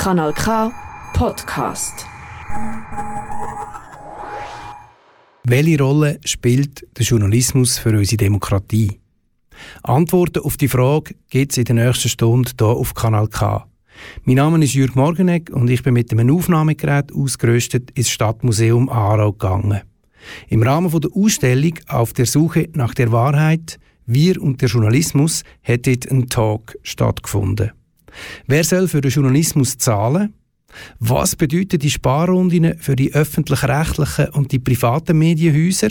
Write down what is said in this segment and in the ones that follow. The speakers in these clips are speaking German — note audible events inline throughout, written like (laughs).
Kanal K Podcast. Welche Rolle spielt der Journalismus für unsere Demokratie? Antworten auf die Frage gibt es in der nächsten Stunde hier auf Kanal K. Mein Name ist Jürg Morgenegg und ich bin mit einem Aufnahmegerät ausgerüstet ins Stadtmuseum Aarau gegangen. Im Rahmen der Ausstellung Auf der Suche nach der Wahrheit Wir und der Journalismus hat dort ein Talk stattgefunden. Wer soll für den Journalismus zahlen? Was bedeuten die Sparrunden für die öffentlich-rechtlichen und die privaten Medienhäuser?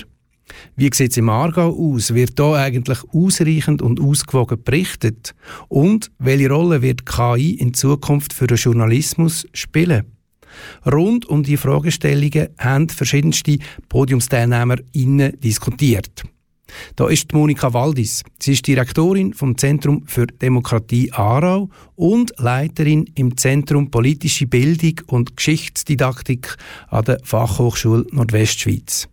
Wie sieht es im Aargau aus? Wird da eigentlich ausreichend und ausgewogen berichtet? Und welche Rolle wird KI in Zukunft für den Journalismus spielen? Rund um die Fragestellungen haben verschiedenste Podiumsteilnehmer diskutiert. Da ist Monika Waldis. Sie ist Direktorin vom Zentrum für Demokratie Aarau und Leiterin im Zentrum Politische Bildung und Geschichtsdidaktik an der Fachhochschule Nordwestschweiz.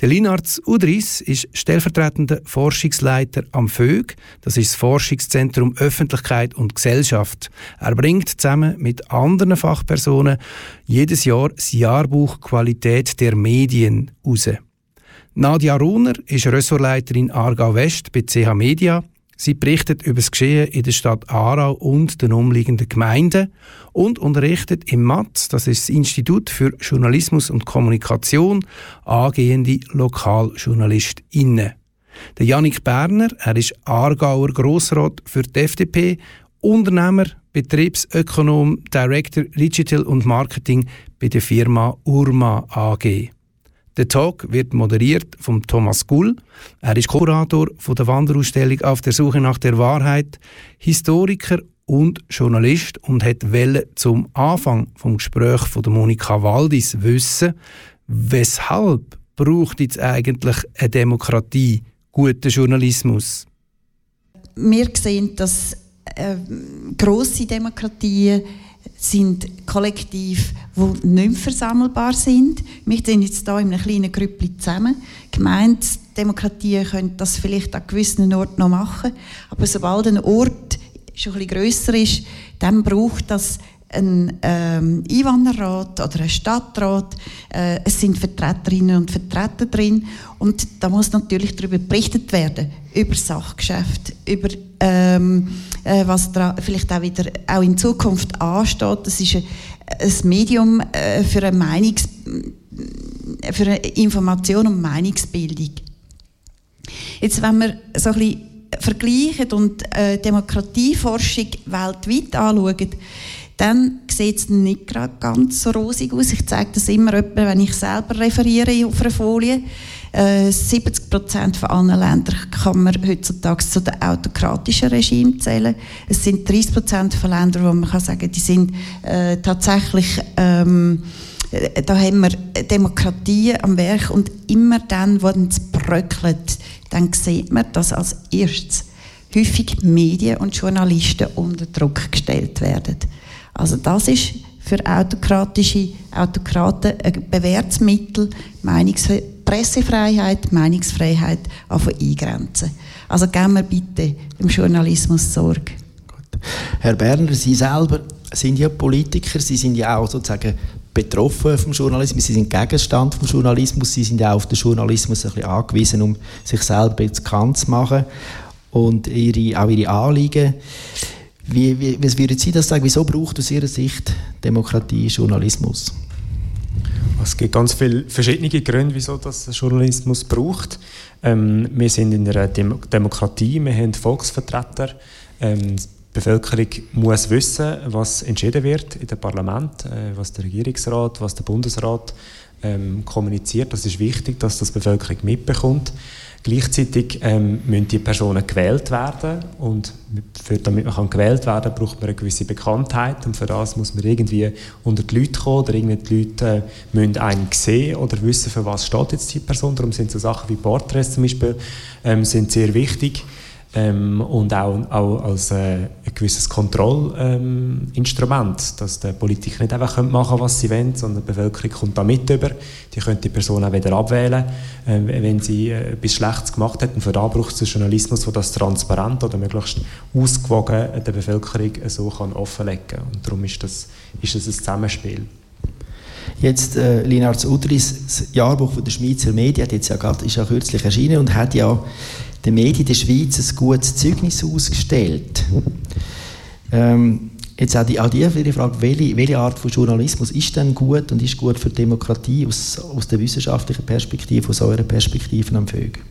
Der Linarz Udris ist stellvertretender Forschungsleiter am FÖG, das ist das Forschungszentrum Öffentlichkeit und Gesellschaft. Er bringt zusammen mit anderen Fachpersonen jedes Jahr das Jahrbuch Qualität der Medien heraus. Nadia Runer ist Ressortleiterin Aargau West bei CH Media. Sie berichtet über das Geschehen in der Stadt Aarau und den umliegenden Gemeinden und unterrichtet im MATS, das ist das Institut für Journalismus und Kommunikation, angehende LokaljournalistInnen. Der Janik Berner, er ist Aargauer Grossrat für die FDP, Unternehmer, Betriebsökonom, Director Digital und Marketing bei der Firma Urma AG. Der Talk wird moderiert von Thomas Gull. Er ist Kurator von der Wanderausstellung Auf der Suche nach der Wahrheit, Historiker und Journalist und hat zum Anfang vom Gespräch von Monika Waldis wissen, weshalb braucht jetzt eigentlich eine Demokratie guten Journalismus? Wir sehen, dass äh, grosse Demokratien sind kollektiv, die nicht versammelbar sind. Wir sind jetzt hier in einem kleinen Grüppli zusammen. Gemeinsdemokratien können das vielleicht an gewissen Orten noch machen, aber sobald ein Ort schon ein bisschen grösser ist, dann braucht das ein ähm, Einwanderrat oder ein Stadtrat. Äh, es sind Vertreterinnen und Vertreter drin und da muss natürlich darüber berichtet werden über Sachgeschäfte, über ähm, äh, was da vielleicht auch wieder auch in Zukunft ansteht. Das ist ein, ein Medium äh, für eine Meinungs für eine Information und Meinungsbildung. Jetzt, wenn wir so ein bisschen vergleichen und äh, Demokratieforschung weltweit anschauen, dann sieht es nicht gerade ganz so rosig aus. Ich zeige das immer, wenn ich selber referiere auf einer Folie. Äh, 70 Prozent von allen Ländern kann man heutzutage zu den autokratischen Regimen zählen. Es sind 30 Prozent von Ländern, wo man kann sagen, die sind äh, tatsächlich ähm, äh, da haben wir Demokratie am Werk und immer dann, wo es bröckelt, dann sieht man, dass als erstes häufig Medien und Journalisten unter Druck gestellt werden. Also das ist für autokratische Autokraten ein bewährtes Mittel, Meinungs Pressefreiheit, Meinungsfreiheit eingrenzen. Also geben wir bitte dem Journalismus Sorge. Gut. Herr Berner, Sie selber sind ja Politiker, Sie sind ja auch sozusagen betroffen vom Journalismus, Sie sind Gegenstand vom Journalismus, Sie sind ja auch auf den Journalismus ein bisschen angewiesen, um sich selber bekannt zu machen und ihre, auch Ihre Anliegen. Wie, wie, wie würden Sie das sagen? Wieso braucht aus Ihrer Sicht Demokratie Journalismus? Es gibt ganz viele verschiedene Gründe, wieso das Journalismus braucht. Ähm, wir sind in einer Dem Demokratie, wir haben Volksvertreter. Ähm, die Bevölkerung muss wissen, was entschieden wird in dem Parlament, äh, was der Regierungsrat, was der Bundesrat ähm, kommuniziert. Das ist wichtig, dass das die Bevölkerung mitbekommt. Gleichzeitig ähm, müssen die Personen gewählt werden und für, damit man gewählt werden kann, braucht man eine gewisse Bekanntheit und für das muss man irgendwie unter die Leute kommen oder irgendwie die Leute äh, müssen einen sehen oder wissen, für was steht jetzt die Person. Darum sind so Sachen wie Porträts zum Beispiel ähm, sind sehr wichtig. Ähm, und auch, auch als äh, ein gewisses Kontrollinstrument, ähm, dass die Politiker nicht einfach machen können, was sie wollen, sondern die Bevölkerung kommt da mit über. Die können die Person auch wieder abwählen, äh, wenn sie äh, etwas Schlechtes gemacht hat. Und für da braucht es einen Journalismus, der das transparent oder möglichst ausgewogen der Bevölkerung so kann offenlegen kann. Und darum ist das, ist das ein Zusammenspiel. Jetzt äh, Linards Udris, das Jahrbuch von der Schweizer Medien, jetzt ja grad, ist ja kürzlich erschienen und hat ja den Medien der Schweiz ein gutes Zeugnis ausgestellt. Ähm, jetzt auch die, auch die Frage, welche, welche Art von Journalismus ist denn gut und ist gut für die Demokratie aus, aus der wissenschaftlichen Perspektive, aus eurer Perspektive am Vögel?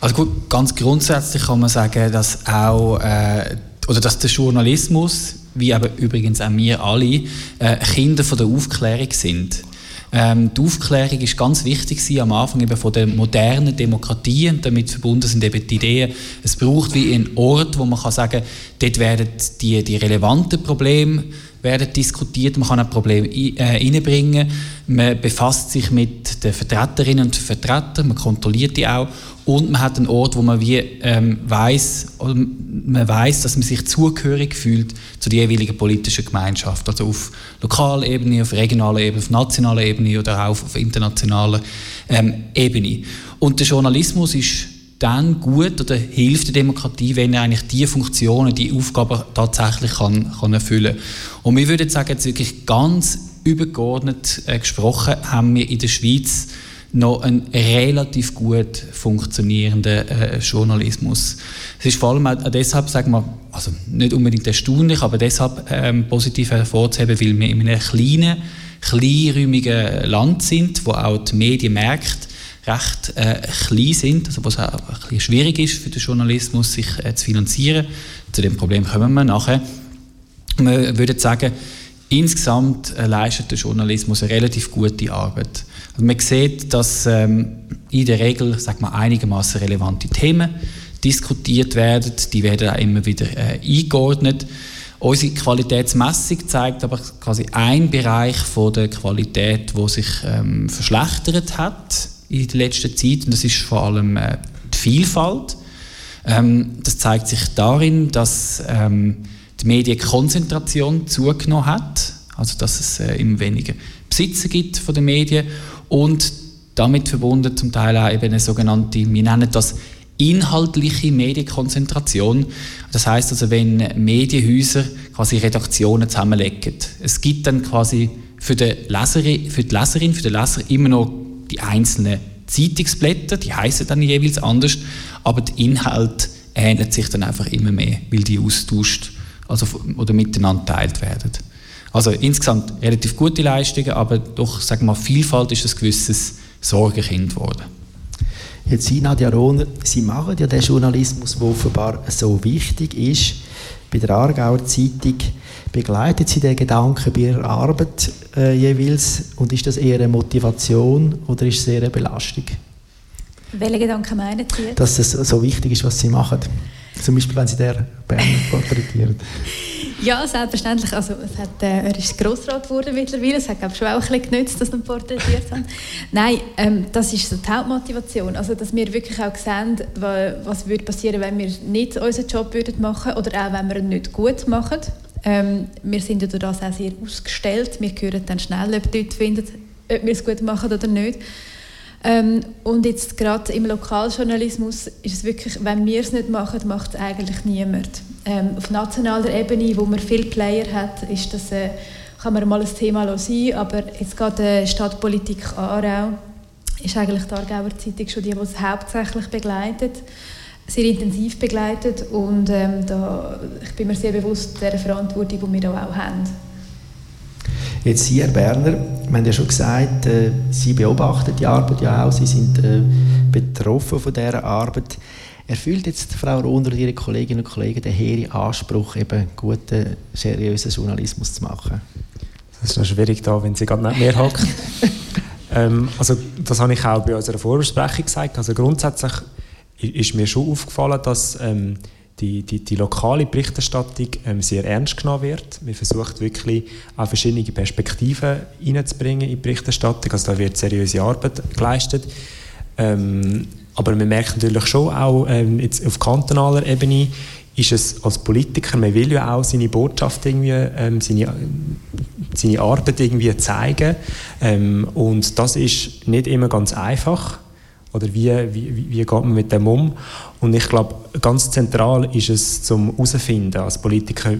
Also gut, ganz grundsätzlich kann man sagen, dass auch äh, oder dass der Journalismus, wie eben übrigens auch wir alle, äh, Kinder von der Aufklärung sind. Ähm, die Aufklärung ist ganz wichtig sie am Anfang eben von der modernen Demokratie damit verbunden sind eben die Ideen, es braucht wie einen Ort, wo man kann sagen, dort werden die, die relevanten Probleme werden diskutiert, man kann ein Problem äh, einbringen, man befasst sich mit den Vertreterinnen und Vertretern, man kontrolliert die auch und man hat einen Ort, wo man wie ähm, weiß, man weiß, dass man sich zugehörig fühlt zu der jeweiligen politischen Gemeinschaft, also auf lokaler Ebene, auf regionaler Ebene, auf nationaler Ebene oder auch auf internationaler ähm, Ebene. Und der Journalismus ist dann gut oder hilft der Demokratie, wenn er eigentlich die Funktionen, die Aufgaben tatsächlich kann, kann erfüllen. Und wir würden sagen, jetzt wirklich ganz übergeordnet äh, gesprochen, haben wir in der Schweiz noch einen relativ gut funktionierenden äh, Journalismus. Es ist vor allem auch deshalb, sagen wir, also nicht unbedingt erstaunlich, aber deshalb ähm, positiv hervorzuheben, weil wir in einem kleinen, kleinräumigen Land sind, wo auch die Medienmärkte recht äh, klein sind, also wo es auch ein bisschen schwierig ist für den Journalismus, sich äh, zu finanzieren. Zu dem Problem kommen wir nachher. Wir würden sagen, insgesamt äh, leistet der Journalismus eine relativ gute Arbeit. Also man sieht, dass ähm, in der Regel einigermaßen relevante Themen diskutiert werden, die werden auch immer wieder äh, eingeordnet. Unsere Qualitätsmessung zeigt aber quasi einen Bereich von der Qualität, wo sich ähm, verschlechtert hat in der letzten Zeit und das ist vor allem äh, die Vielfalt. Ähm, das zeigt sich darin, dass ähm, die Medienkonzentration zugenommen hat, also dass es äh, immer weniger Besitzer gibt von den Medien und damit verbunden zum Teil auch eben eine sogenannte, wir nennen das inhaltliche Medienkonzentration. Das heißt also, wenn Medienhäuser quasi Redaktionen zusammenlegen. Es gibt dann quasi für die Leserin, für die Leserin, für den Leser immer noch die einzelnen Zeitungsblätter, die heißen dann jeweils anders, aber der Inhalt ähnelt sich dann einfach immer mehr, weil die austauscht also, oder miteinander teilt werden. Also insgesamt relativ gute Leistungen, aber doch, sagen wir mal, Vielfalt ist ein gewisses Sorgenkind geworden. Jetzt Sie, Nadja Rohner, Sie machen ja den Journalismus, der offenbar so wichtig ist. Bei der Aargauer Zeitung begleitet Sie den Gedanken bei Ihrer Arbeit äh, jeweils und ist das eher eine Motivation oder ist es eher eine Belastung? Welche Gedanken meinen Sie jetzt? Dass es so wichtig ist, was Sie machen. Zum Beispiel, wenn Sie der Bern porträtieren. Ja, selbstverständlich. Also, es hat, äh, er ist Grossrat geworden mittlerweile. Es hat glaube schon auch ein bisschen genützt, dass wir porträtiert haben. (laughs) Nein, ähm, das ist so die Hauptmotivation. Also, dass wir wirklich auch sehen, was würde passieren, wenn wir nicht unseren Job würden machen oder auch wenn wir ihn nicht gut machen. Ähm, wir sind ja durch das auch sehr ausgestellt. Wir hören dann schnell, ob die Leute finden, ob wir es gut machen oder nicht. Ähm, und jetzt gerade im Lokaljournalismus ist es wirklich, wenn wir es nicht machen, macht es eigentlich niemand. Ähm, auf nationaler Ebene, wo man viele Player hat, ist das, äh, kann man mal ein Thema sein, aber jetzt gerade äh, Stadtpolitik Aarau ist eigentlich die Aargauer Zeitung schon die, die es hauptsächlich begleitet, sehr intensiv begleitet und ähm, da, ich bin mir sehr bewusst der Verantwortung, die wir da auch haben. Jetzt Sie, Herr Berner, wir haben ja schon gesagt, äh, Sie beobachten die Arbeit ja auch, Sie sind äh, betroffen von dieser Arbeit. Erfüllt jetzt Frau Rohner und ihre Kolleginnen und Kollegen den hehren Anspruch, eben guten, seriösen Journalismus zu machen? Das ist noch schwierig da, wenn Sie gerade nicht mehr hocken. ähm, also das habe ich auch bei unserer Vorbesprechung gesagt. Also grundsätzlich ist mir schon aufgefallen, dass ähm, die, die, die lokale Berichterstattung ähm, sehr ernst genommen wird. Wir versuchen wirklich auch verschiedene Perspektiven hineinzubringen in die Berichterstattung. Also da wird seriöse Arbeit geleistet. Ähm, Aber man merkt natürlich schon auch ähm, jetzt auf kantonaler Ebene, ist es als Politiker, man will ja auch seine Botschaft irgendwie, ähm, seine, seine Arbeit irgendwie zeigen. Ähm, und das ist nicht immer ganz einfach. Oder wie, wie, wie geht man mit dem um? Und ich glaube, ganz zentral ist es zum herausfinden als Politiker,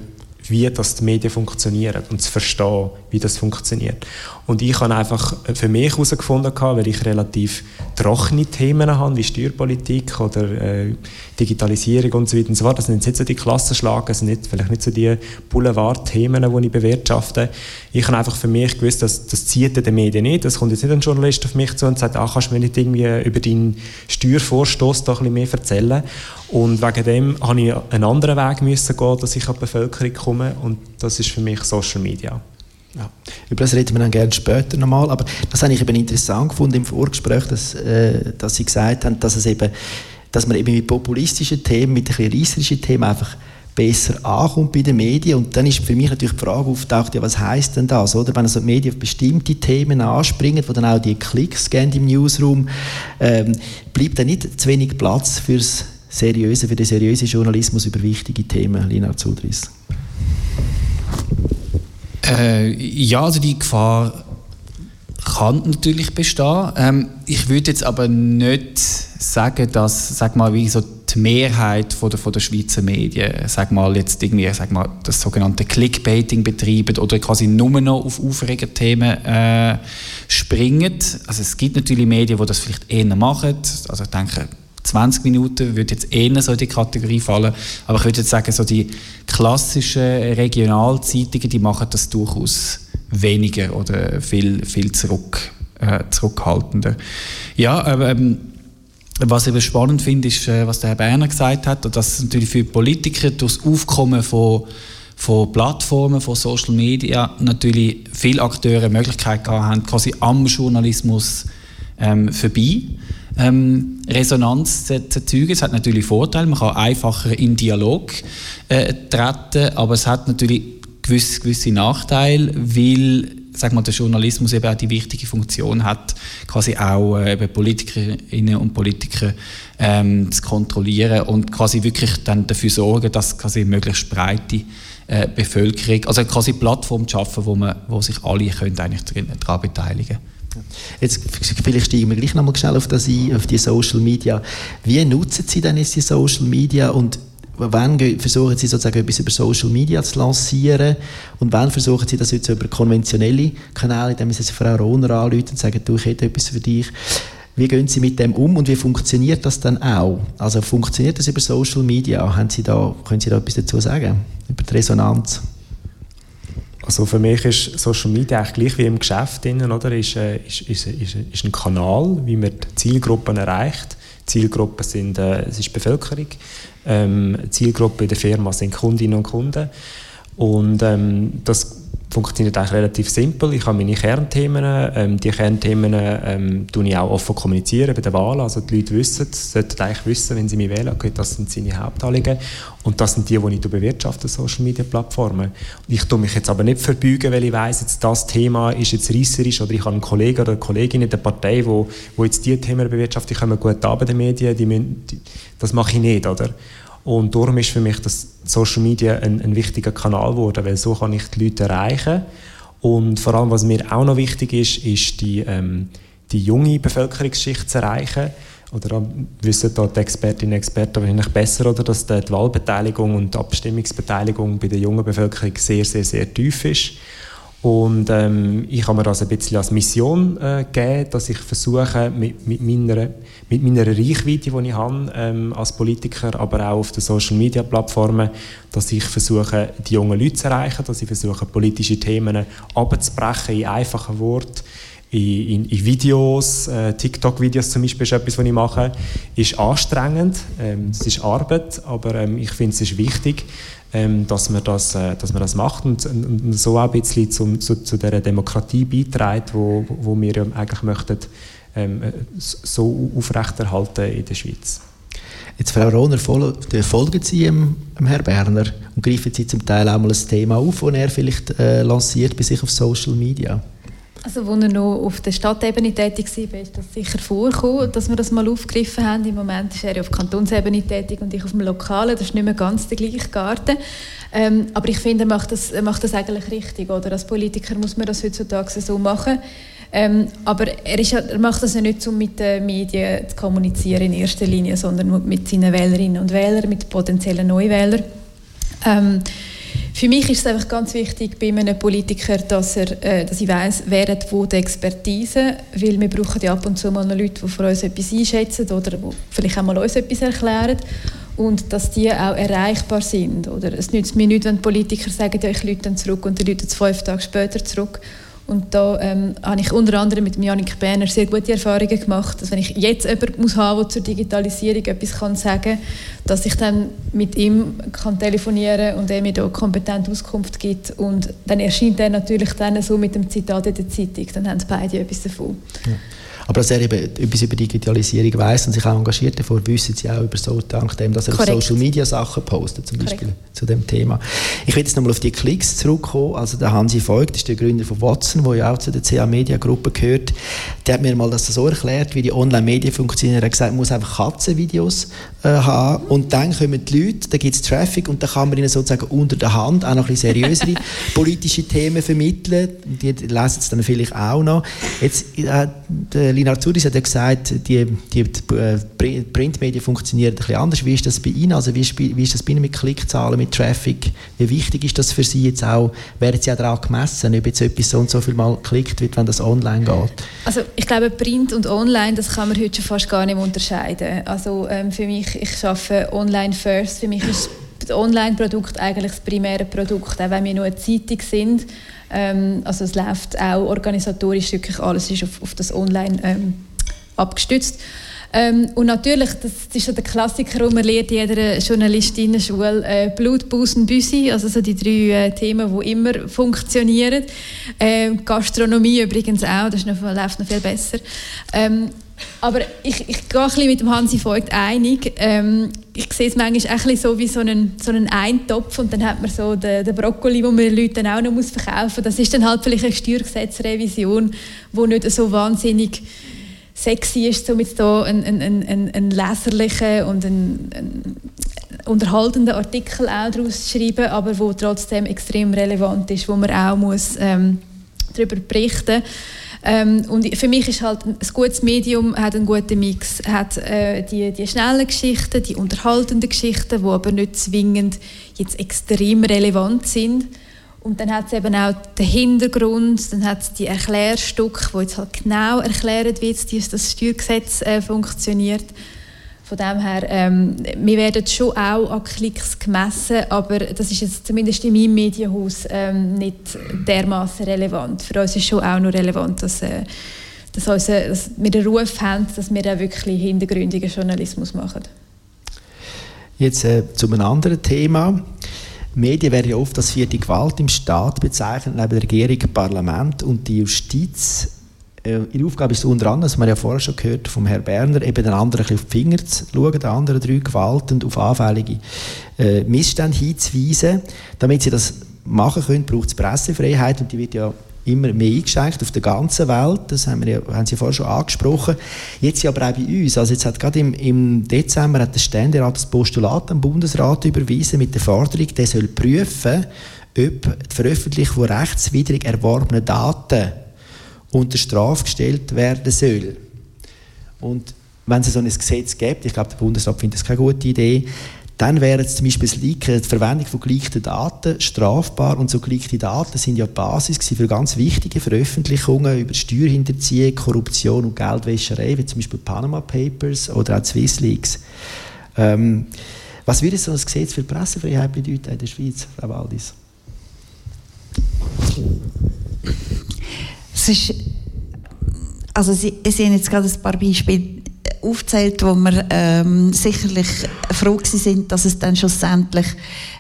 wie das die Medien funktionieren und zu verstehen, wie das funktioniert. Und ich habe einfach für mich herausgefunden, weil ich relativ trockene Themen habe, wie Steuerpolitik oder äh, Digitalisierung und so weiter und so fort. Das sind nicht so die Klassenschlagen, das sind nicht, vielleicht nicht so die Boulevard-Themen, die ich bewirtschafte. Ich habe einfach für mich gewusst, dass das zieht den Medien nicht. Das kommt jetzt nicht ein Journalist auf mich zu und sagt, ach, kannst du mir nicht irgendwie über deinen Steuervorstoß doch ein bisschen mehr erzählen? Und wegen dem habe ich einen anderen Weg müssen gehen, dass ich an die Bevölkerung komme und das ist für mich Social Media. Ja. Über das reden wir dann gerne später nochmal, aber das habe ich eben interessant gefunden im Vorgespräch, dass, äh, dass Sie gesagt haben, dass, es eben, dass man eben mit populistischen Themen, mit ein bisschen Themen einfach besser ankommt bei den Medien. Und dann ist für mich natürlich die Frage auftaucht, ja, was heißt denn das? Oder? Wenn also die Medien auf bestimmte Themen anspringen, wo dann auch die Klicks gehen im Newsroom, ähm, bleibt dann nicht zu wenig Platz fürs seriöse, für den seriösen Journalismus über wichtige Themen, Lina Zudris? Äh, ja, also die Gefahr kann natürlich bestehen. Ähm, ich würde jetzt aber nicht sagen, dass, sag mal, wie so die Mehrheit von der, von der Schweizer Medien, sag mal, jetzt irgendwie, sag mal, das sogenannte Clickbaiting betreiben oder quasi nur noch auf aufregende Themen äh, springen. Also es gibt natürlich Medien, die das vielleicht eher machen. Also ich denke, 20 Minuten würde jetzt eher so in die Kategorie fallen. Aber ich würde jetzt sagen, so die klassischen Regionalzeitungen, die machen das durchaus weniger oder viel, viel zurück, äh, zurückhaltender. Ja, ähm, was ich spannend finde, ist, äh, was der Herr Berner gesagt hat, dass natürlich für Politiker durch das Aufkommen von von Plattformen, von Social Media natürlich viele Akteure die Möglichkeit gehabt haben, quasi am Journalismus ähm, vorbei ähm, Resonanz zu erzeugen. Es hat natürlich Vorteile, man kann einfacher in Dialog äh, treten, aber es hat natürlich gewisse, gewisse Nachteile, weil sag mal, der Journalismus eben auch die wichtige Funktion hat, quasi auch äh, Politikerinnen und Politiker ähm, zu kontrollieren und quasi wirklich dann dafür sorgen, dass quasi möglichst breite äh, Bevölkerung, also quasi Plattform zu schaffen, wo, man, wo sich alle können eigentlich daran beteiligen können. Jetzt vielleicht steigen wir gleich nochmal schnell auf das ein, auf die Social Media. Wie nutzen Sie denn jetzt die Social Media und wann versuchen Sie sozusagen etwas über Social Media zu lancieren und wann versuchen Sie das jetzt über konventionelle Kanäle, indem Sie Frau Rohner anrufen und sagen, du, ich hätte etwas für dich. Wie gehen Sie mit dem um und wie funktioniert das dann auch? Also funktioniert das über Social Media? Haben Sie da, können Sie da etwas dazu sagen? Über die Resonanz? Also für mich ist Social Media eigentlich gleich wie im Geschäft innen, oder? Ist, äh, ist, ist, ist, ist ein Kanal, wie man die Zielgruppen erreicht. Zielgruppen sind äh, es ist Bevölkerung. Ähm, Zielgruppe in der Firma sind Kundinnen und Kunden. Und ähm, das funktioniert eigentlich relativ simpel. Ich habe meine Kernthemen. Ähm, die Kernthemen ähm, tue ich auch offen kommunizieren bei der Wahl. Also die Leute wissen, sollten eigentlich wissen, wenn sie mich wählen, okay, das sind seine Hauptanliegen. Und das sind die, die ich bewirtschafte, Social Media Plattformen. Ich tue mich jetzt aber nicht verbeugen, weil ich weiss, jetzt das Thema ist jetzt reisserisch oder ich habe einen Kollegen oder eine Kollegin in der Partei, wo, wo jetzt diese Themen bewirtschaftet, die kommen gut an bei den Medien, die müssen, die, das mache ich nicht, oder? Und darum ist für mich das Social Media ein, ein wichtiger Kanal geworden, weil so kann ich die Leute erreichen. Und vor allem, was mir auch noch wichtig ist, ist die, ähm, die junge Bevölkerungsschicht zu erreichen. Oder wissen da die Expertinnen und Experten wahrscheinlich besser, oder, dass die Wahlbeteiligung und die Abstimmungsbeteiligung bei der jungen Bevölkerung sehr, sehr, sehr tief ist. Und ähm, ich habe mir das ein bisschen als Mission äh, gegeben, dass ich versuche, mit, mit, meiner, mit meiner Reichweite, die ich habe ähm, als Politiker, aber auch auf den Social-Media-Plattformen, dass ich versuche, die jungen Leute zu erreichen, dass ich versuche, politische Themen abzubrechen in einfachen Worten, in, in, Videos, äh, TikTok-Videos zum Beispiel ist etwas, was ich mache, ist anstrengend, ähm, es ist Arbeit, aber ähm, ich finde es ist wichtig, ähm, dass, man das, äh, dass man das macht und, und so auch ein bisschen zum, zu, zu dieser Demokratie beiträgt, wo, wo wir ja eigentlich möchten, ähm, so aufrechterhalten in der Schweiz. Jetzt, Frau Rohner, folgen Sie dem, Herrn Berner und greifen Sie zum Teil auch mal ein Thema auf, das er vielleicht äh, lanciert bei sich auf Social Media? Also, als er noch auf der Stadtebene tätig war, ist das sicher vorgekommen, dass wir das mal aufgegriffen haben. Im Moment ist er auf Kantonsebene tätig und ich auf dem Lokalen. Das ist nicht mehr ganz der gleiche Garten. Ähm, aber ich finde, er macht das, er macht das eigentlich richtig. Oder? Als Politiker muss man das heutzutage so machen. Ähm, aber er, ist, er macht das ja nicht, um mit den Medien zu kommunizieren in erster Linie, sondern mit seinen Wählerinnen und Wählern, mit potenziellen Neuwählern. Ähm, für mich ist es einfach ganz wichtig bei einem Politiker, dass, er, äh, dass ich weiss, wer hat wo die Expertise, weil wir brauchen ja ab und zu mal noch Leute, die für uns etwas einschätzen oder die vielleicht auch mal uns etwas erklären und dass die auch erreichbar sind. Oder es nützt mir nicht, wenn Politiker sagen, ja, ich lüte zurück und die Leute fünf Tage später zurück. Und da ähm, habe ich unter anderem mit Janik Berner sehr gute Erfahrungen gemacht, dass wenn ich jetzt jemanden muss haben, der zur Digitalisierung etwas kann sagen kann, dass ich dann mit ihm kann telefonieren und er mir da kompetent Auskunft gibt. Und dann erscheint er natürlich dann so mit dem Zitat in der Zeitung. Dann haben beide etwas davon. Ja. Aber dass er eben etwas über Digitalisierung weiß und sich auch engagiert davor, wissen sie auch über so, dank dem, dass er Social Media Sachen postet, zum Beispiel Korrekt. zu dem Thema. Ich will jetzt nochmal auf die Klicks zurückkommen. Also der Hansi Voigt, ist der Gründer von Watson, der ja auch zu der CA Media Gruppe gehört. Der hat mir mal das so erklärt, wie die Online-Medien funktionieren. Er hat gesagt, man muss einfach Katzenvideos äh, haben und dann kommen die Leute, dann gibt es Traffic und dann kann man ihnen sozusagen unter der Hand auch noch ein bisschen seriösere (laughs) politische Themen vermitteln. Die lesen es dann vielleicht auch noch. Jetzt, äh, der Lina Arzudis hat ja gesagt, die, die, äh, Printmedien funktionieren ein bisschen anders. Wie ist das bei Ihnen? Also wie ist, wie ist das bei Ihnen mit Klickzahlen, mit Traffic? Wie wichtig ist das für Sie jetzt auch? Werden Sie auch daran gemessen, ob jetzt etwas so und so viel mal geklickt wird, wenn das online geht? Also ich glaube, Print und Online, das kann man heute schon fast gar nicht unterscheiden. Also ähm, für mich, ich arbeite online first. Für mich ist das Online-Produkt eigentlich das primäre Produkt, auch wenn wir nur eine Zeitung sind ähm, also es läuft auch organisatorisch wirklich alles ist auf, auf das Online ähm, abgestützt. Ähm, und natürlich, das ist so der Klassiker, den man lernt in jeder Journalistinnen-Schule, äh, Blut, Busen, Büsi, also so die drei äh, Themen, die immer funktionieren. Ähm, Gastronomie übrigens auch, das noch, läuft noch viel besser. Ähm, aber ich, ich gehe ein bisschen mit dem Hansi Voigt einig. Ähm, ich sehe es manchmal auch so wie so einen, so einen Eintopf und dann hat man so den, den Brokkoli, den man den Leuten auch noch verkaufen muss. Das ist dann halt vielleicht eine Steuergesetzrevision, die nicht so wahnsinnig sexy ist, so mit so einen, einen, einen, einen leserlichen und einen, einen unterhaltenden Artikel auch daraus zu schreiben, aber wo trotzdem extrem relevant ist, wo man auch muss, ähm, darüber berichten muss. Ähm, und für mich ist halt ein gutes Medium hat einen guten Mix, hat äh, die, die schnellen Geschichten, die unterhaltenden Geschichten, die aber nicht zwingend jetzt extrem relevant sind. Und dann hat es eben auch den Hintergrund, dann hat es die Erklärstücke, wo jetzt halt genau erklärt wird, wie das Steuergesetz äh, funktioniert. Von dem her, ähm, wir werden schon auch an Klicks gemessen, aber das ist jetzt zumindest in meinem Medienhaus ähm, nicht dermaßen relevant. Für uns ist schon auch noch relevant, dass, äh, dass, unser, dass wir den Ruf haben, dass wir auch wirklich hintergründigen Journalismus machen. Jetzt äh, zu einem anderen Thema. Medien werden ja oft als vierte Gewalt im Staat bezeichnet, neben der Regierung, Parlament und die Justiz ihre Aufgabe ist unter anderem, das haben wir ja vorher schon gehört vom Herrn Berner, eben den anderen ein auf die Finger zu schauen, den anderen drei Gewalten auf anfällige äh, Missstände hinzuweisen. Damit sie das machen können, braucht es Pressefreiheit und die wird ja immer mehr eingeschränkt auf der ganzen Welt. Das haben, wir ja, haben Sie vorher schon angesprochen. Jetzt aber auch bei uns. Also jetzt hat gerade im, im Dezember hat der Ständerat das Postulat am Bundesrat überwiesen mit der Forderung, der soll prüfen, ob die Veröffentlichung von rechtswidrig erworbenen Daten unter Strafe gestellt werden soll. Und wenn es so ein Gesetz gibt, ich glaube, der Bundesrat findet das keine gute Idee, dann wäre zum Beispiel Leaken, die Verwendung von geleakten Daten strafbar und so geleakte Daten sind ja die Basis für ganz wichtige Veröffentlichungen über Steuerhinterziehung, Korruption und Geldwäscherei, wie zum Beispiel Panama Papers oder auch Swissleaks. Ähm, was würde so ein Gesetz für Pressefreiheit bedeuten in der Schweiz, Frau Waldis? Es ist, also Sie, Sie haben jetzt gerade ein paar Beispiele aufzählt, wo wir ähm, sicherlich froh sind, dass es dann schlussendlich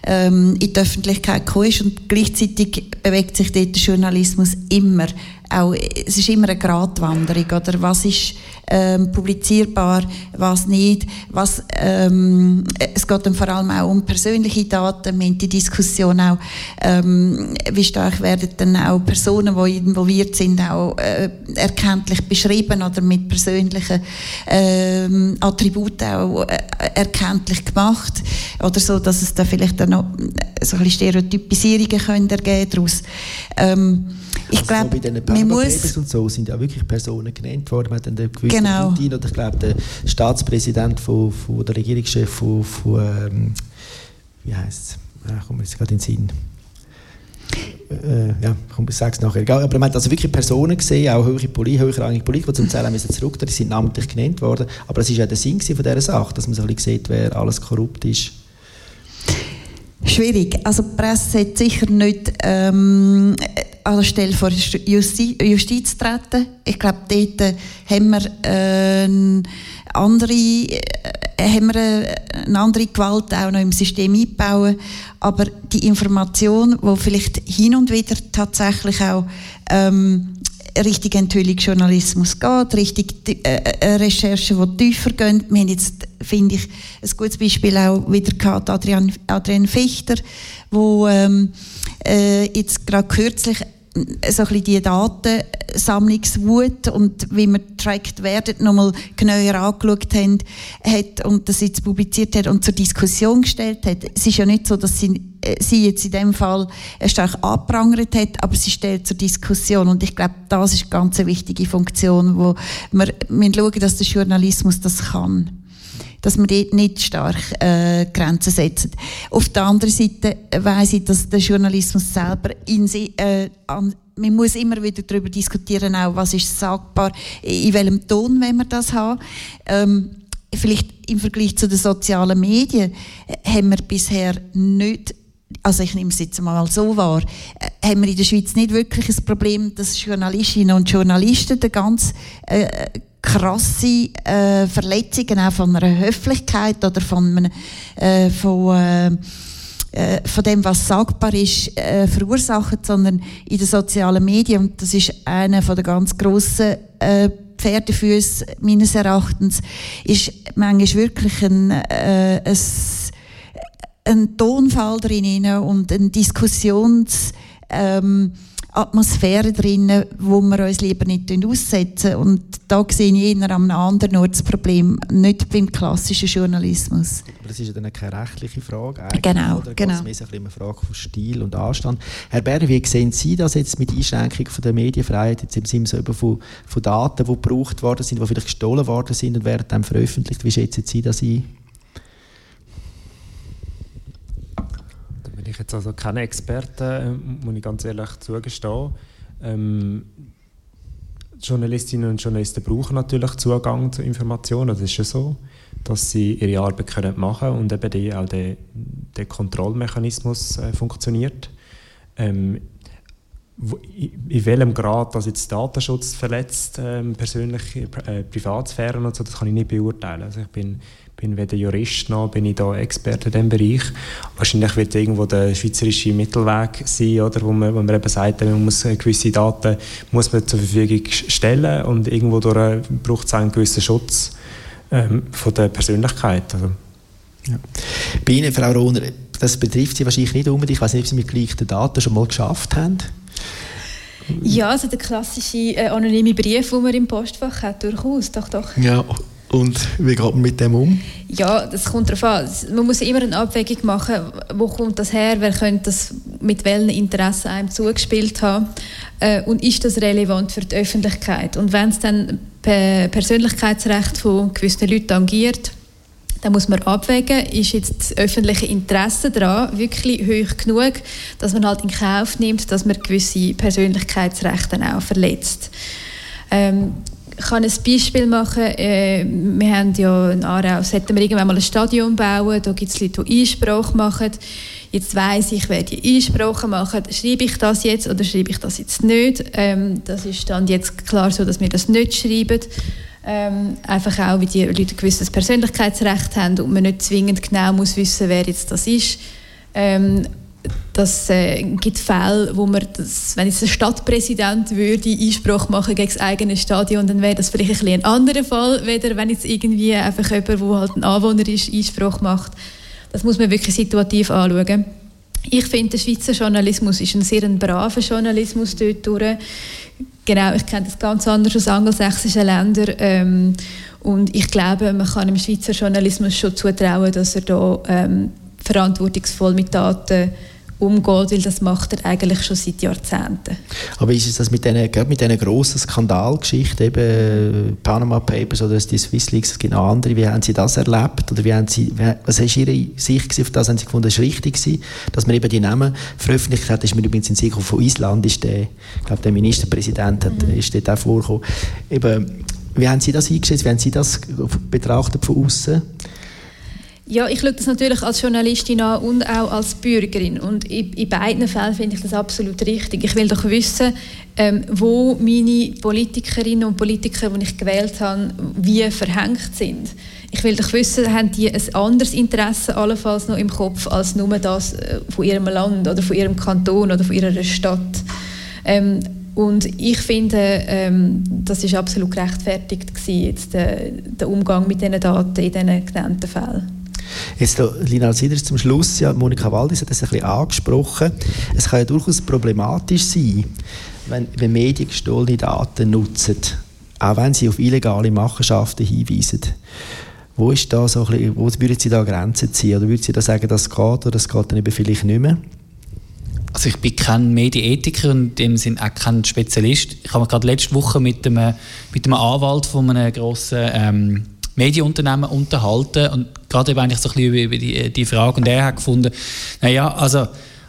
ähm, in die Öffentlichkeit gekommen ist. Und gleichzeitig bewegt sich dort der Journalismus immer. Auch, es ist immer eine Gratwanderung, oder? Was ist ähm, publizierbar, was nicht. Was, ähm, es geht dann vor allem auch um persönliche Daten. Wir haben die Diskussion auch, ähm, wie stark werden dann auch Personen, die involviert sind, auch äh, erkenntlich beschrieben oder mit persönlichen ähm, Attributen auch äh, erkenntlich gemacht oder so, dass es da vielleicht dann noch so ein bisschen Stereotypisierungen können ergeben daraus. Ähm, ich also glaube, so bei den Panama Papers und so sind ja wirklich Personen genannt worden. Man hat dann den gewissen Genau. Putin oder ich glaube der Staatspräsident von, von der Regierungschef von, von ähm, wie heißt es? Ah, kommt mir jetzt gerade in den Sinn. Äh, ja, komm, ich sage es nachher. Aber man hat also wirklich Personen gesehen, auch höhere Poli höherrangige Politiker, die zum Teil müssen zurücktreten die sind namentlich genannt worden. Aber das ist ja der Sinn von dieser Sache, dass man so ein bisschen sieht, wer alles korrupt ist. Schwierig. Also die Presse sollte sicher nicht ähm, an der Stelle vor der Justi Justiz treten. Ich glaube, dort äh, haben wir äh, andere, äh, haben wir äh, eine andere Gewalt auch noch im System eingebaut. Aber die Information, die vielleicht hin und wieder tatsächlich auch ähm, Richtung Enthüllungsjournalismus geht, Richtung äh, äh, Recherchen, die tiefer gehen. Wir haben jetzt, finde ich, ein gutes Beispiel auch wieder gehabt, Adrian, Adrian Fichter, wo ähm, äh, jetzt gerade kürzlich so ein bisschen die Datensammlungswut und wie wir tracked werden, nochmal genauer angeschaut haben, hat und das jetzt publiziert hat und zur Diskussion gestellt hat. Es ist ja nicht so, dass sie, äh, sie jetzt in dem Fall stark abprangert hat, aber sie stellt zur Diskussion und ich glaube, das ist eine ganz wichtige Funktion, wo wir müssen schauen, dass der Journalismus das kann dass man dort nicht stark äh, Grenzen setzt. Auf der anderen Seite weiss ich, dass der Journalismus selber in sich, äh, an, man muss immer wieder darüber diskutieren, auch was ist sagbar, in welchem Ton wenn wir das haben. Ähm, vielleicht im Vergleich zu den sozialen Medien äh, haben wir bisher nicht also ich nehme es jetzt mal so wahr, äh, haben wir in der Schweiz nicht wirklich ein Problem, dass Journalistinnen und Journalisten den ganz äh, krasse äh, Verletzungen auch von einer Höflichkeit oder von, einem, äh, von, äh, äh, von dem, was sagbar ist, äh, verursacht, sondern in den sozialen Medien, und das ist einer der ganz grossen äh, Pferdefüße meines Erachtens, ist manchmal wirklich ein, äh, ein, ein Tonfall drin und ein Diskussions... Ähm, drin, wo wir uns lieber nicht aussetzen. Und da sehe ich eher an einem anderen Ort das Problem, nicht beim klassischen Journalismus. Aber das ist ja dann keine rechtliche Frage eigentlich, Genau, oder? genau. Es ist mehr so eine Frage von Stil und Anstand. Herr Berger, wie sehen Sie das jetzt mit Einschränkung von der Medienfreiheit, jetzt im Sinne von, von Daten, die gebraucht worden sind, die vielleicht gestohlen worden sind und werden dann veröffentlicht? Wie schätzen Sie das ein? Da bin ich jetzt also kein Experte, äh, muss ich ganz ehrlich zugestehen. Ähm, Journalistinnen und Journalisten brauchen natürlich Zugang zu Informationen, das ist ja so, dass sie ihre Arbeit können machen und eben die, auch der, der Kontrollmechanismus äh, funktioniert. Ähm, in, welchem Grad das jetzt Datenschutz verletzt, ähm, persönliche äh, Privatsphäre und so, das kann ich nicht beurteilen. Also ich bin, bin weder Jurist noch bin ich da Experte in diesem Bereich. Wahrscheinlich wird irgendwo der schweizerische Mittelweg sein, oder, wo, man, wo man eben sagt, man muss gewisse Daten muss man zur Verfügung stellen und irgendwo durch braucht es einen gewissen Schutz ähm, von der Persönlichkeit. Also. Ja. Bei Ihnen, Frau Rohner, das betrifft Sie wahrscheinlich nicht unbedingt. Ich weiß nicht, ob Sie mit gleichen Daten schon mal geschafft haben. Ja, also der klassische äh, anonyme Brief, den man im Postfach hat, durchaus, doch, doch. Ja, und wie geht man mit dem um? Ja, das kommt darauf an. Man muss immer eine Abwägung machen, wo kommt das her, wer könnte das mit welchen Interessen einem zugespielt haben äh, und ist das relevant für die Öffentlichkeit. Und wenn es dann per Persönlichkeitsrecht von gewissen Leuten tangiert, dann muss man abwägen, ist jetzt das öffentliche Interesse daran wirklich hoch genug, dass man halt in Kauf nimmt, dass man gewisse Persönlichkeitsrechte auch verletzt. Ähm, ich kann ein Beispiel machen. Äh, wir haben ja in Aarau, sollten wir irgendwann mal ein Stadion bauen, da gibt es Leute, die Einsprache machen. Jetzt weiss ich, wer die Einsprache macht. Schreibe ich das jetzt oder schreibe ich das jetzt nicht? Ähm, das ist dann jetzt klar so, dass wir das nicht schreiben. Ähm, einfach auch, weil die Leute ein gewisses Persönlichkeitsrecht haben und man nicht zwingend genau muss wissen, wer jetzt das ist. Ähm, das äh, gibt Fälle, wo man, das, wenn jetzt ein Stadtpräsident würde Einspruch machen gegen das eigene Stadion, dann wäre das vielleicht ein, ein anderer Fall, weder wenn jetzt irgendwie einfach jemand, der halt ein Anwohner ist, Einspruch macht. Das muss man wirklich situativ anschauen. Ich finde, der Schweizer Journalismus ist ein sehr ein braver Journalismus dort durch. Genau, ich kenne das ganz anders aus angelsächsischen Ländern. Ähm, und ich glaube, man kann dem Schweizer Journalismus schon zutrauen, dass er da ähm, verantwortungsvoll mit Daten umgeht, weil das macht er eigentlich schon seit Jahrzehnten. Aber ist es das mit diesen, mit diesen grossen Skandalgeschichten, eben äh, Panama Papers oder die Swiss Leaks, es gibt noch andere, wie haben Sie das erlebt? Oder wie haben Sie, was ist Ihre Sicht auf das? Haben Sie gefunden, es war richtig gewesen, dass man eben die Namen veröffentlicht hat? Ist mir übrigens in Sicht von Island, ist der, ich glaube, der Ministerpräsident hat, mhm. ist dort auch vorgekommen. Eben, wie haben Sie das eingeschätzt? Wie haben Sie das betrachtet von außen? Ja, ich schaue das natürlich als Journalistin an und auch als Bürgerin. Und in, beiden Fällen finde ich das absolut richtig. Ich will doch wissen, ähm, wo meine Politikerinnen und Politiker, die ich gewählt habe, wie verhängt sind. Ich will doch wissen, haben die ein anderes Interesse allenfalls noch im Kopf als nur das äh, von ihrem Land oder von ihrem Kanton oder von ihrer Stadt. Ähm, und ich finde, ähm, das ist absolut gerechtfertigt gewesen, jetzt der, der Umgang mit diesen Daten in diesen genannten Fällen. Jetzt Lina Sieders zum Schluss, ja, Monika Waldis hat das ein bisschen angesprochen. Es kann ja durchaus problematisch sein, wenn, wenn Medien gestohlene Daten nutzen, auch wenn sie auf illegale Machenschaften hinweisen. Wo ist da so ein bisschen, wo würden Sie da Grenzen ziehen? Oder würden Sie da sagen, das geht oder das geht dann eben vielleicht nicht mehr? Also ich bin kein Medienethiker und in dem Sinne auch kein Spezialist. Ich habe mich gerade letzte Woche mit einem, mit einem Anwalt von einem grossen ähm, Medienunternehmen unterhalten und gerade eben eigentlich so ein bisschen über die, die Frage und er hat gefunden, naja, also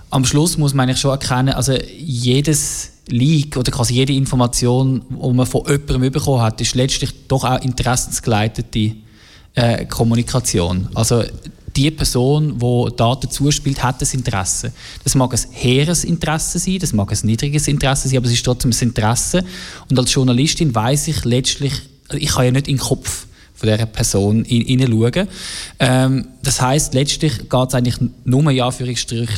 am Schluss muss man eigentlich schon erkennen, also jedes Leak oder quasi jede Information, die man von jemandem bekommen hat, ist letztlich doch auch interessensgeleitete äh, Kommunikation. Also die Person, die Daten zuspielt, hat das Interesse. Das mag ein hehres Interesse sein, das mag ein niedriges Interesse sein, aber es ist trotzdem ein Interesse. Und als Journalistin weiß ich letztlich, ich kann ja nicht in den Kopf von dieser Person hineinschauen. Ähm, das heißt letztlich geht es eigentlich nur ja für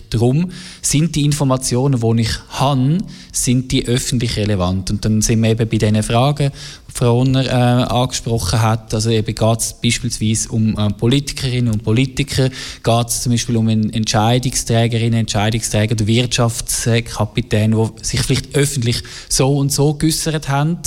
darum, sind die Informationen, die ich habe, sind die öffentlich relevant? Und dann sind wir eben bei diesen Fragen, die Frau Honner äh, angesprochen hat. Also eben geht es beispielsweise um äh, Politikerinnen und Politiker, geht es zum Beispiel um Entscheidungsträgerinnen, Entscheidungsträger, Wirtschaftskapitän, die sich vielleicht öffentlich so und so geäußert haben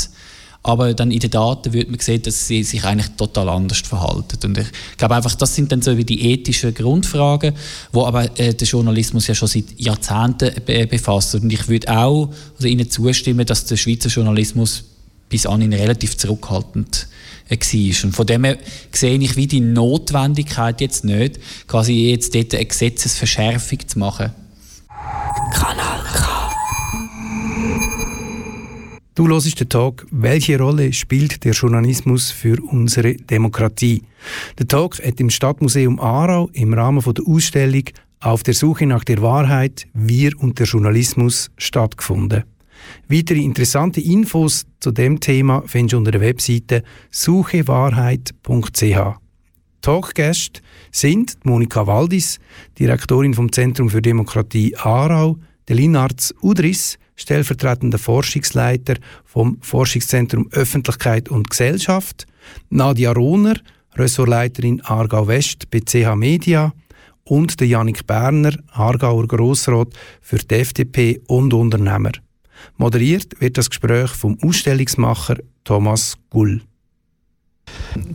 aber dann in den Daten wird man sehen, dass sie sich eigentlich total anders verhalten. Und ich glaube einfach, das sind dann so wie die ethischen Grundfragen, wo aber äh, der Journalismus ja schon seit Jahrzehnten be befasst. Und ich würde auch also Ihnen zustimmen, dass der Schweizer Journalismus bis anhin relativ zurückhaltend äh, war. Und von dem her sehe ich wie die Notwendigkeit jetzt nicht, quasi jetzt dort eine Gesetzesverschärfung zu machen. Kanal Du hörst den Talk «Welche Rolle spielt der Journalismus für unsere Demokratie?» Der Talk hat im Stadtmuseum Aarau im Rahmen der Ausstellung «Auf der Suche nach der Wahrheit – Wir und der Journalismus» stattgefunden. Weitere interessante Infos zu dem Thema findest du unter der Webseite suchewahrheit.ch. Talkgäste sind Monika Waldis, Direktorin vom Zentrum für Demokratie Aarau, der Linarz Udris, stellvertretender Forschungsleiter vom Forschungszentrum Öffentlichkeit und Gesellschaft, Nadia Rohner, Ressortleiterin Aargau West bei CH Media und der Janik Berner, Aargauer Grossrat für die FDP und Unternehmer. Moderiert wird das Gespräch vom Ausstellungsmacher Thomas Gull.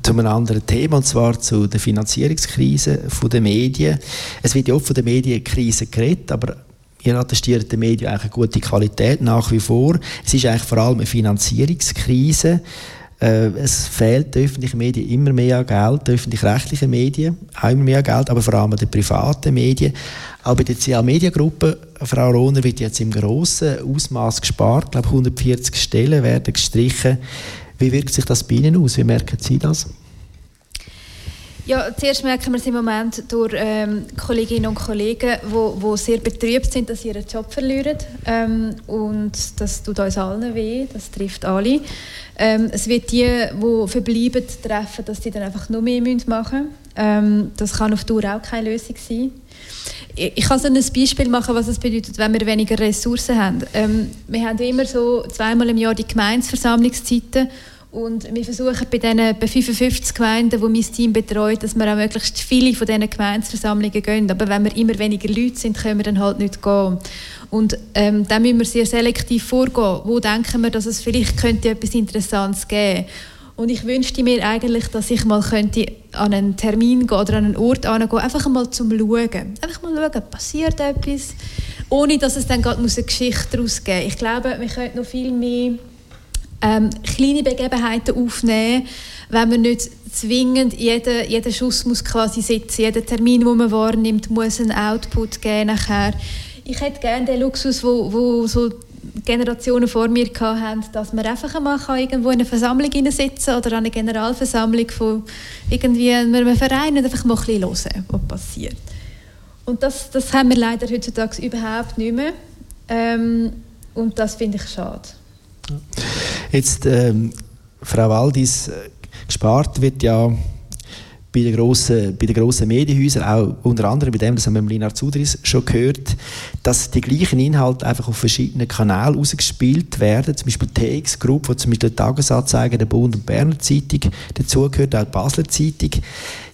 Zu einem anderen Thema, und zwar zu der Finanzierungskrise der Medien. Es wird ja oft von der Medienkrise geredet, aber Ihr attestiert den Medien eigentlich eine gute Qualität nach wie vor. Es ist eigentlich vor allem eine Finanzierungskrise. Äh, es fehlt den öffentlichen Medien immer mehr Geld, den öffentlich-rechtlichen Medien auch immer mehr Geld, aber vor allem den privaten Medien. Auch bei der CA Mediengruppe, Frau Rohner, wird jetzt im grossen Ausmaß gespart. Ich glaube, 140 Stellen werden gestrichen. Wie wirkt sich das bei Ihnen aus? Wie merken Sie das? Ja, zuerst merken wir es im Moment durch ähm, Kolleginnen und Kollegen, die wo, wo sehr betrübt sind, dass sie ihren Job verlieren. Ähm, und das tut uns allen weh, das trifft alle. Ähm, es wird die, die verbleiben, treffen, dass sie dann einfach noch mehr machen müssen. Ähm, das kann auf Dauer auch keine Lösung sein. Ich, ich kann so ein Beispiel machen, was es bedeutet, wenn wir weniger Ressourcen haben. Ähm, wir haben immer so zweimal im Jahr die Gemeinsversammlungszeiten und wir versuchen bei bei 55 Gemeinden, die mein Team betreut, dass wir auch möglichst viele von diesen Gemeinsversammlungen gehen. Aber wenn wir immer weniger Leute sind, können wir dann halt nicht gehen. Und ähm, dann müssen wir sehr selektiv vorgehen. Wo denken wir, dass es vielleicht könnte etwas Interessantes geben und ich wünschte mir eigentlich, dass ich mal könnte an einen Termin gehen oder an einen Ort gehen, einfach mal zum Schauen. Einfach mal schauen, passiert etwas, ohne dass es dann gerade eine Geschichte daraus geben muss. Ich glaube, wir könnten noch viel mehr ähm, kleine Begebenheiten aufnehmen, wenn man nicht zwingend jeder, jeder Schuss muss quasi sitzen, jeder Termin, den man wahrnimmt, muss einen Output geben nachher. Ich hätte gerne den Luxus, wo, wo so Generationen vor mir hatten, dass man einfach einmal irgendwo in einer Versammlung sitzen oder an einer Generalversammlung von irgendwie einem Verein und einfach mal ein bisschen hören, was passiert. Und das, das haben wir leider heutzutage überhaupt nicht mehr. Ähm, und das finde ich schade. Jetzt, ähm, Frau Waldis, äh, gespart wird ja bei den grossen, bei den grossen Medienhäusern, auch unter anderem bei dem, das haben wir mit Lina Zudris schon gehört, dass die gleichen Inhalte einfach auf verschiedenen Kanälen ausgespielt werden. Zum Beispiel die TX Group, wo zum Beispiel die Tagesanzeiger der Bund- und Berner Zeitung dazugehört, auch die Basler Zeitung.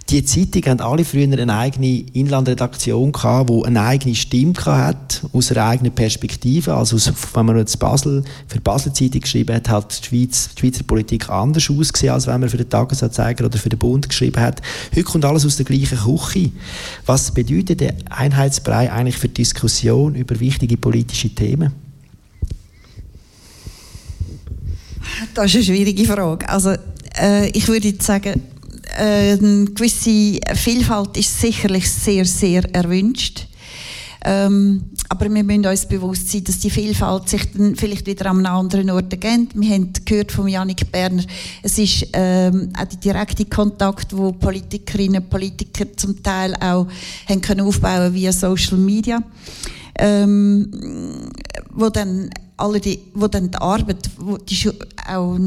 Die Zeitung haben alle früher eine eigene Inlandredaktion gehabt, die eine eigene Stimme hat, aus einer eigenen Perspektive. Also aus, wenn man jetzt Basel, für die Basel Zeitung geschrieben hat, hat die, Schweiz, die Schweizer Politik anders ausgesehen, als wenn man für den Tagesanzeiger oder für den Bund geschrieben hat. Heute kommt alles aus der gleichen Küche. Was bedeutet der Einheitsbrei eigentlich für Diskussion über wichtige politische Themen? Das ist eine schwierige Frage. Also, äh, ich würde jetzt sagen, eine gewisse Vielfalt ist sicherlich sehr, sehr erwünscht. Ähm, aber wir müssen uns bewusst sein, dass die Vielfalt sich dann vielleicht wieder an einem anderen Ort ergibt. Wir haben gehört von Janik Berner, es ist ähm, auch der direkte Kontakt, wo Politikerinnen und Politiker zum Teil auch haben können aufbauen via Social Media, ähm, wo dann alle die, wo dann die Arbeit, wo die auch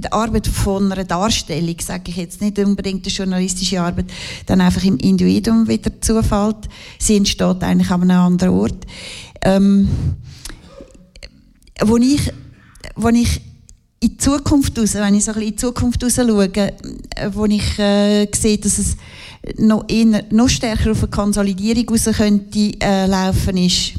die Arbeit von einer Darstellung, sage ich jetzt nicht unbedingt die journalistische Arbeit, dann einfach im Individuum wieder zufällt. Sie entsteht eigentlich an einem anderen Ort. Ähm, wo ich, wo ich in Zukunft raus, wenn ich so ein bisschen in Zukunft raus schaue, äh, wo ich äh, sehe, dass es noch, eher, noch stärker auf eine Konsolidierung raus könnte äh, laufen, ist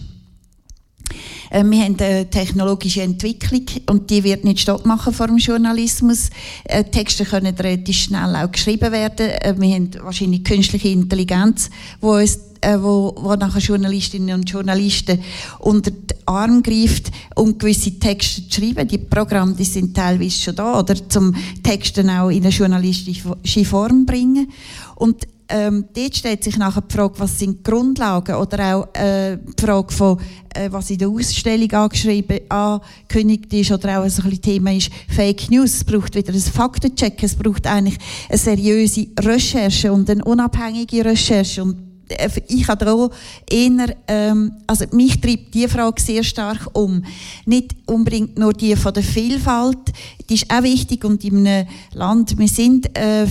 äh, wir haben eine technologische Entwicklung und die wird nicht Stopp machen vor dem Journalismus. Äh, Texte können relativ schnell auch geschrieben werden. Äh, wir haben wahrscheinlich künstliche Intelligenz, wo uns wo, wo nachher Journalistinnen und Journalisten unter den Arm greift, um gewisse Texte zu schreiben. Die Programme die sind teilweise schon da, oder zum Texten auch in eine journalistische Form bringen. Und ähm, dort stellt sich nachher die Frage, was sind die Grundlagen oder auch äh, die Frage von, äh, was in der Ausstellung angeschrieben, angekündigt ist oder auch ein Thema ist Fake News. Es braucht wieder ein Faktencheck, es braucht eigentlich eine seriöse Recherche und eine unabhängige Recherche und ich habe da eher, ähm, also mich treibt die Frage sehr stark um. Nicht unbedingt nur die von der Vielfalt, die ist auch wichtig und in einem Land, wir sind äh,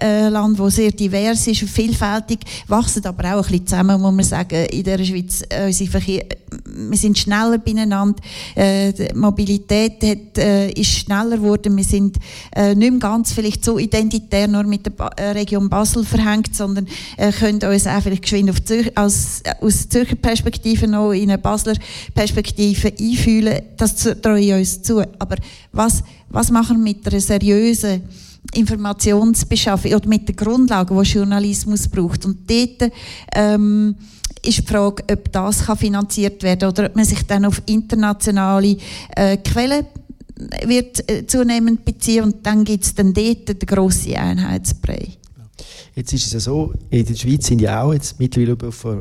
ein Land, das sehr divers ist und vielfältig, wachsen aber auch ein bisschen zusammen, muss man sagen, in der Schweiz, äh, unsere Verkehr, wir sind schneller beieinander, äh, die Mobilität hat, äh, ist schneller geworden, wir sind äh, nicht mehr ganz vielleicht so identitär nur mit der ba äh, Region Basel verhängt, sondern äh, können uns auch vielleicht geschwind auf Zürich, als, aus Zürcher Perspektive noch in eine Basler Perspektive einfühlen, das traue ich uns zu. Aber was, was machen wir mit einer seriösen Informationsbeschaffung oder mit den Grundlagen, die Journalismus braucht? Und dort ähm, ist die Frage, ob das finanziert werden kann oder ob man sich dann auf internationale äh, Quellen wird äh, zunehmend beziehen und dann gibt es dann dort den grossen Einheitsbrei. Jetzt ist es ja so, in der Schweiz sind ja auch jetzt mittlerweile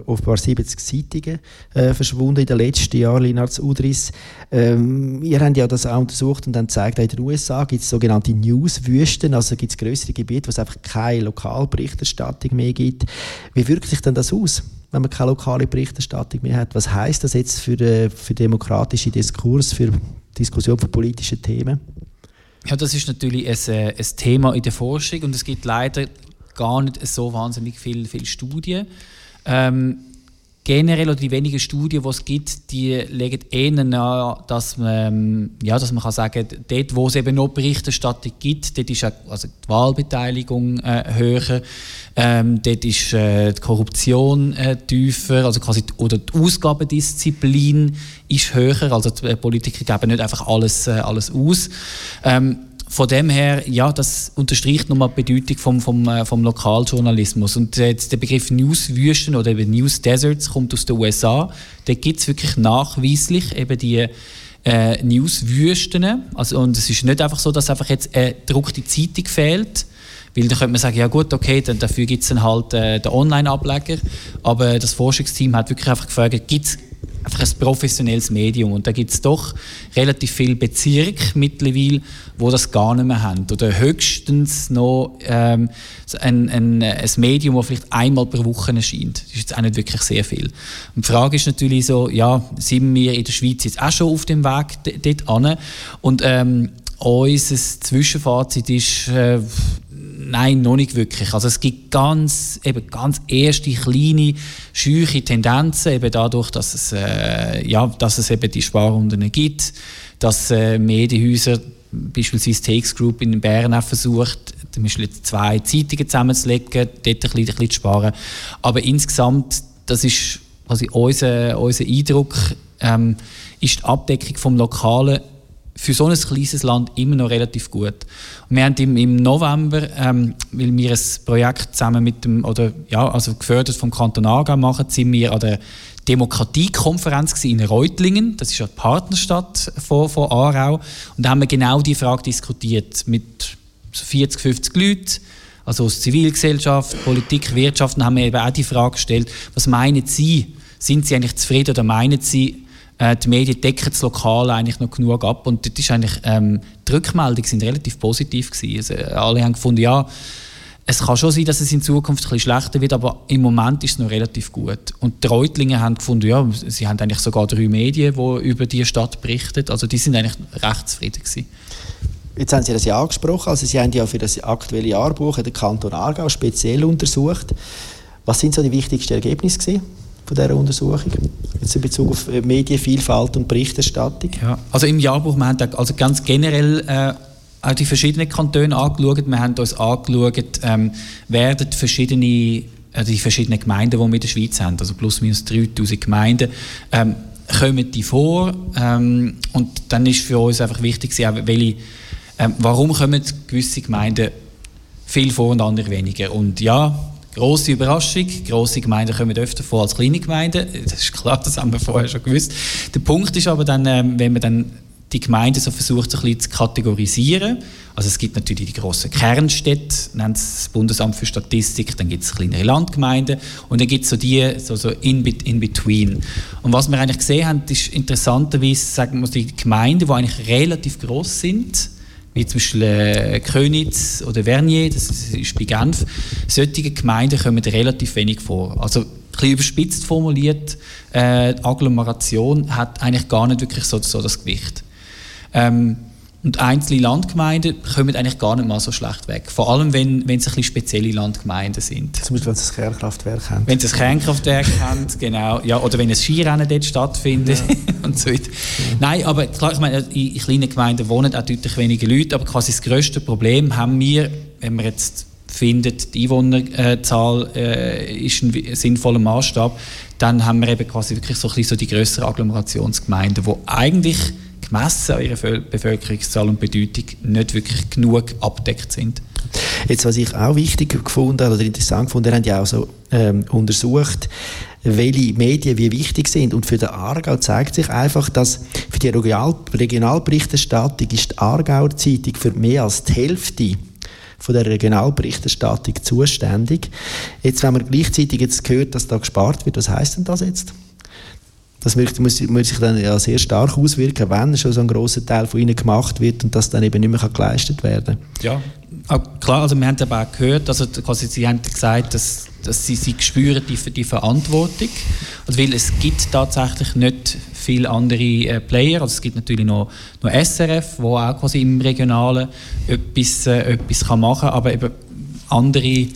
offenbar 70 Zeitungen äh, verschwunden in den letzten Jahren, Linards Udris. Ähm, ihr habt ja das auch untersucht und dann gezeigt, in den USA gibt es sogenannte Newswüsten, also gibt es größere Gebiete, wo es einfach keine Lokalberichterstattung mehr gibt. Wie wirkt sich denn das aus? wenn man keine lokale Berichterstattung mehr hat. Was heißt das jetzt für den demokratischen Diskurs, für Diskussion von politischen Themen? Ja, das ist natürlich ein, äh, ein Thema in der Forschung und es gibt leider gar nicht so wahnsinnig viele viel Studien. Ähm, generell oder die wenigen Studien, die es gibt, die legen eher nahe, dass man, ähm, ja, dass man kann sagen dort, wo es eben noch Berichterstattung gibt, dort ist auch, also die Wahlbeteiligung äh, höher, ähm, dort ist äh, die Korruption äh, tiefer, also quasi die, oder die Ausgabendisziplin ist höher, also die Politiker geben nicht einfach alles, äh, alles aus. Ähm, von dem her, ja, das unterstreicht nochmal die Bedeutung vom, vom, äh, vom Lokaljournalismus. Und äh, der Begriff Newswüsten oder eben News Deserts kommt aus den USA. Da gibt es wirklich nachweislich eben die äh, Newswüsten. Also, und es ist nicht einfach so, dass einfach jetzt eine gedruckte Zeitung fehlt, weil dann könnte man sagen, ja gut, okay, dann dafür gibt es dann halt äh, den Online-Ableger. Aber das Forschungsteam hat wirklich einfach gefragt, gibt es einfach ein professionelles Medium. Und da gibt es doch relativ viele Bezirke mittlerweile, wo das gar nicht mehr haben. Oder höchstens noch ähm, ein, ein, ein Medium, das vielleicht einmal pro Woche erscheint. Das ist jetzt auch nicht wirklich sehr viel. Und die Frage ist natürlich so, ja, sind wir in der Schweiz jetzt auch schon auf dem Weg dort an? Und ähm, unser Zwischenfazit ist, äh, Nein, noch nicht wirklich. Also es gibt ganz, eben ganz erste kleine, scheuche Tendenzen, eben dadurch, dass es, äh, ja, dass es eben die Sparrunden gibt, dass äh, Medienhäuser, beispielsweise TX Group in Bern auch versucht, zum Beispiel zwei Zeitungen zusammenzulegen, dort ein bisschen, ein bisschen zu sparen. Aber insgesamt, das ist quasi unser, unser Eindruck, ähm, ist die Abdeckung vom Lokalen für so ein kleines Land immer noch relativ gut. Wir haben im, im November, ähm, weil wir ein Projekt zusammen mit dem, oder ja, also gefördert vom Kanton Aargau machen, sind wir an der Demokratiekonferenz in Reutlingen, das ist eine Partnerstadt von, von Aarau, und da haben wir genau die Frage diskutiert mit 40, 50 Leuten, also aus Zivilgesellschaft, Politik, Wirtschaft, und haben wir eben auch die Frage gestellt, was meinen Sie, sind Sie eigentlich zufrieden oder meinen Sie, äh, die Medien decken das Lokal eigentlich noch genug ab und dort ist eigentlich, ähm, die Rückmeldungen sind relativ positiv gewesen. Also, äh, alle haben gefunden, ja, es kann schon sein, dass es in Zukunft ein bisschen schlechter wird, aber im Moment ist es noch relativ gut. Und die Reutlinge haben gefunden, ja, sie haben eigentlich sogar drei Medien, die über die Stadt berichten. Also die sind eigentlich recht zufrieden gewesen. Jetzt haben Sie das ja angesprochen, also Sie haben ja für das aktuelle Jahrbuch den Kanton Aargau speziell untersucht. Was sind so die wichtigsten Ergebnisse gewesen? Von dieser Untersuchung, jetzt in Bezug auf äh, Medienvielfalt und Berichterstattung? Ja, also im Jahrbuch, wir haben also ganz generell äh, auch die verschiedenen Kantone angeschaut. Wir haben uns angeschaut, ähm, werden verschiedene, also die verschiedenen Gemeinden, die wir in der Schweiz haben, also plus minus 3000 Gemeinden, ähm, kommen die vor? Ähm, und dann ist für uns einfach wichtig, welche, ähm, warum kommen gewisse Gemeinden viel vor und andere weniger? Und ja, Grosse Überraschung, grosse Gemeinden kommen öfter vor als kleine Gemeinden. (laughs) Das ist klar, das haben wir vorher schon gewusst. Der Punkt ist aber dann, ähm, wenn man dann die Gemeinden so versucht, ein bisschen zu kategorisieren. Also es gibt natürlich die grossen Kernstädte, nennt es das Bundesamt für Statistik, dann gibt es kleinere Landgemeinden und dann gibt es so die so, so in, in between. Und was wir eigentlich gesehen haben, ist interessanterweise, sagen wir die Gemeinden, die eigentlich relativ groß sind, wie zum Beispiel äh, Königs oder Vernier, das ist bei Genf, solche Gemeinden kommen relativ wenig vor. Also ein bisschen überspitzt formuliert, äh, Agglomeration hat eigentlich gar nicht wirklich so, so das Gewicht. Ähm, und einzelne Landgemeinden kommen eigentlich gar nicht mal so schlecht weg. Vor allem, wenn, wenn es ein bisschen spezielle Landgemeinden sind. Zum Beispiel, wenn es ein Kernkraftwerk haben. Wenn es ein Kernkraftwerk (laughs) haben, genau. Ja, oder wenn ein Skirennen dort stattfindet ja. (laughs) und so weiter. Ja. Nein, aber klar, ich meine, in, in kleinen Gemeinden wohnen auch deutlich weniger Leute, aber quasi das grösste Problem haben wir, wenn wir jetzt findet, die Einwohnerzahl äh, ist ein sinnvoller Maßstab, dann haben wir eben quasi wirklich so, ein bisschen so die größeren Agglomerationsgemeinden, wo eigentlich gemessen an ihrer Bevölkerungszahl und Bedeutung nicht wirklich genug abdeckt sind. Jetzt, was ich auch wichtig gefunden oder interessant gefunden, haben ja auch so ähm, untersucht, welche Medien wie wichtig sind. Und für den Aargau zeigt sich einfach, dass für die Regional Regionalberichterstattung ist die Aargauer Zeitung für mehr als die Hälfte von der Regionalberichterstattung zuständig. Jetzt, wenn man gleichzeitig jetzt hört, dass da gespart wird, was heißt denn das jetzt? Das muss, muss sich dann ja sehr stark auswirken, wenn schon so ein großer Teil von ihnen gemacht wird und das dann eben nicht mehr geleistet werden Ja, klar, also wir haben aber auch gehört, also quasi, Sie haben gesagt, dass, dass Sie, Sie spüren die, die Verantwortung, also weil es gibt tatsächlich nicht viele andere äh, Player, also es gibt natürlich noch, noch SRF, wo auch quasi im Regionalen etwas, äh, etwas kann machen kann, aber eben andere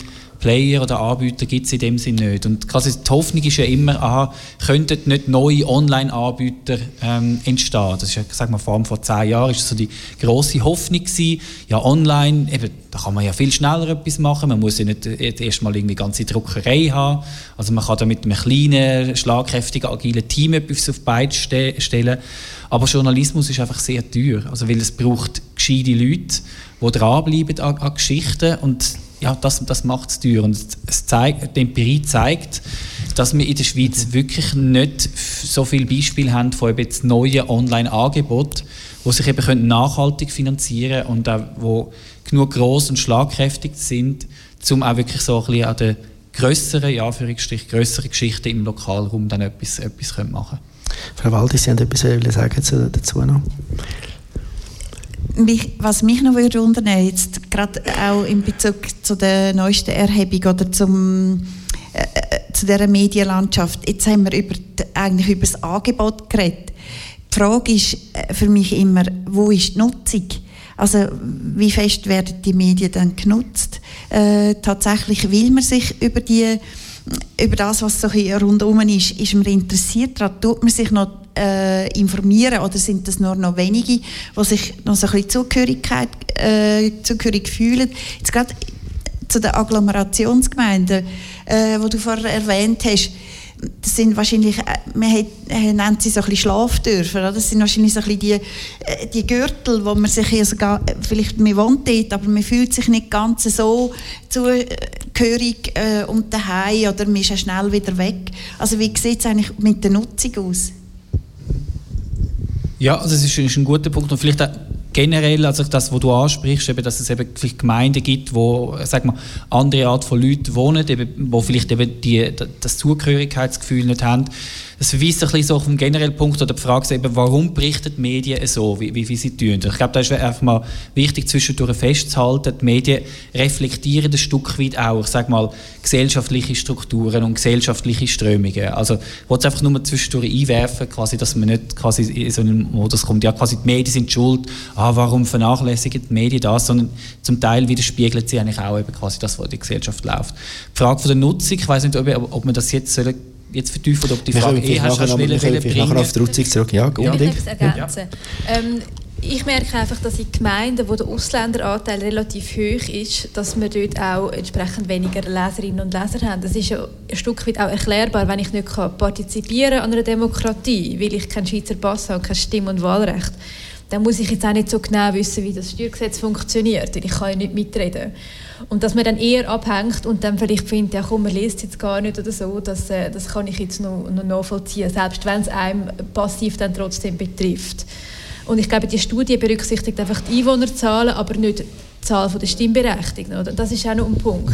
Player oder Anbieter gibt es in dem Sinne nicht. Und quasi die Hoffnung ist ja immer, aha, könnten nicht neue Online-Anbieter ähm, entstehen. Das ist ja, sag mal, vor allem vor zehn Jahren ist so die große Hoffnung gewesen. Ja, online, eben, da kann man ja viel schneller etwas machen. Man muss ja nicht erstmal irgendwie ganze Druckerei haben. Also man kann da mit einem kleinen, schlagkräftigen, agilen Team etwas auf beide ste stellen. Aber Journalismus ist einfach sehr teuer. Also weil es braucht gescheite Leute, die dranbleiben an, an Geschichten und ja, das, das macht es teuer. Und es zeigt, die Empirie zeigt, dass wir in der Schweiz wirklich nicht so viele Beispiele haben von jetzt neuen Online-Angeboten, die sich eben nachhaltig finanzieren können und auch wo genug groß und schlagkräftig sind, um auch wirklich so ein bisschen an den grösseren, ja, grösseren Geschichten im Lokalraum dann etwas, etwas machen können. Frau Waldi, Sie haben etwas sagen dazu noch? Mich, was mich noch würde unternehmen, jetzt gerade auch in Bezug zu der neuesten Erhebung oder zum, äh, äh, zu dieser Medienlandschaft. Jetzt haben wir über die, eigentlich über das Angebot geredet. Die Frage ist äh, für mich immer, wo ist die Nutzung? Also wie fest werden die Medien dann genutzt? Äh, tatsächlich will man sich über die über das, was so rundherum ist, ist man interessiert daran? Tut man sich noch äh, informieren oder sind das nur noch wenige, die sich noch so ein bisschen Zugehörigkeit, äh, zugehörig fühlen? Jetzt gerade zu den Agglomerationsgemeinden, äh, wo du vorher erwähnt hast, das sind wahrscheinlich, äh, man hat, äh, nennt sie so ein bisschen Schlafdörfer, das sind wahrscheinlich so ein bisschen die, äh, die Gürtel, wo man sich ja sogar, vielleicht man wohnt dort, aber man fühlt sich nicht ganz so zugehörig äh, und daheim oder man ist ja schnell wieder weg. Also wie sieht es eigentlich mit der Nutzung aus? Ja, also das ist ein guter Punkt. Und vielleicht auch generell, also das, was du ansprichst, eben, dass es eben vielleicht Gemeinden gibt, wo, sag mal, andere Art von Leuten wohnen, eben, wo vielleicht eben die, das Zugehörigkeitsgefühl nicht haben es verweist ein bisschen so auf den generellen Punkt oder die Frage, eben, warum berichten die Medien so, wie, wie, sie tun. Ich glaube, da ist einfach mal wichtig, zwischendurch festzuhalten, die Medien reflektieren ein Stück weit auch, ich sage mal, gesellschaftliche Strukturen und gesellschaftliche Strömungen. Also, ich wollte es einfach nur zwischendurch einwerfen, quasi, dass man nicht quasi in so einen Modus kommt, ja, quasi die Medien sind schuld, ah, warum vernachlässigen die Medien das, sondern zum Teil widerspiegelt sie eigentlich auch eben quasi das, was in der Gesellschaft läuft. Die Frage von der Nutzung, ich weiß nicht, ob, ob man das jetzt sollen jetzt vertiefen ob die Frage eh hast, hast wollen, wollen nachher auf die Rutzig zurück. Ja, gut. Ja. Ich ergänzen. Ja. Ähm, ich merke einfach, dass in Gemeinden, wo der Ausländeranteil relativ hoch ist, dass wir dort auch entsprechend weniger Leserinnen und Leser haben. Das ist ja ein Stück weit auch erklärbar, wenn ich nicht partizipieren kann an einer Demokratie, weil ich keinen Schweizer Pass habe, kein Stimm- und Wahlrecht dann muss ich jetzt auch nicht so genau wissen, wie das Steuergesetz funktioniert, weil ich kann ja nicht mitreden. Und dass man dann eher abhängt und dann vielleicht findet, ja komm, man liest jetzt gar nicht oder so, das, äh, das kann ich jetzt noch, noch nachvollziehen, selbst wenn es einem passiv dann trotzdem betrifft. Und ich glaube, die Studie berücksichtigt einfach die Einwohnerzahlen, aber nicht Zahl der Stimmberechtigten. Oder? Das ist auch noch ein Punkt.